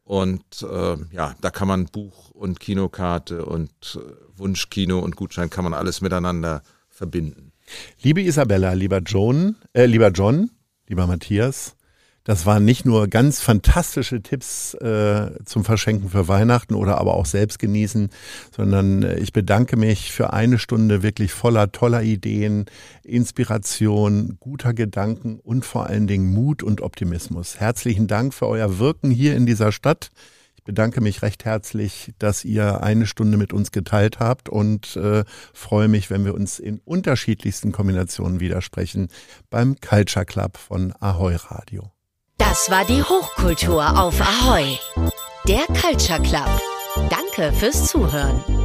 Und äh, ja, da kann man Buch und Kinokarte und äh, Wunschkino und Gutschein kann man alles miteinander verbinden. Liebe Isabella, lieber John, äh, lieber John, lieber Matthias, Das waren nicht nur ganz fantastische Tipps äh, zum Verschenken für Weihnachten oder aber auch selbst genießen, sondern äh, ich bedanke mich für eine Stunde wirklich voller toller Ideen, Inspiration, guter Gedanken und vor allen Dingen Mut und Optimismus. Herzlichen Dank für euer Wirken hier in dieser Stadt. Ich bedanke mich recht herzlich, dass ihr eine Stunde mit uns geteilt habt und äh, freue mich, wenn wir uns in unterschiedlichsten Kombinationen widersprechen beim Culture Club von Ahoy Radio. Das war die Hochkultur auf Ahoi. Der Culture Club. Danke fürs Zuhören.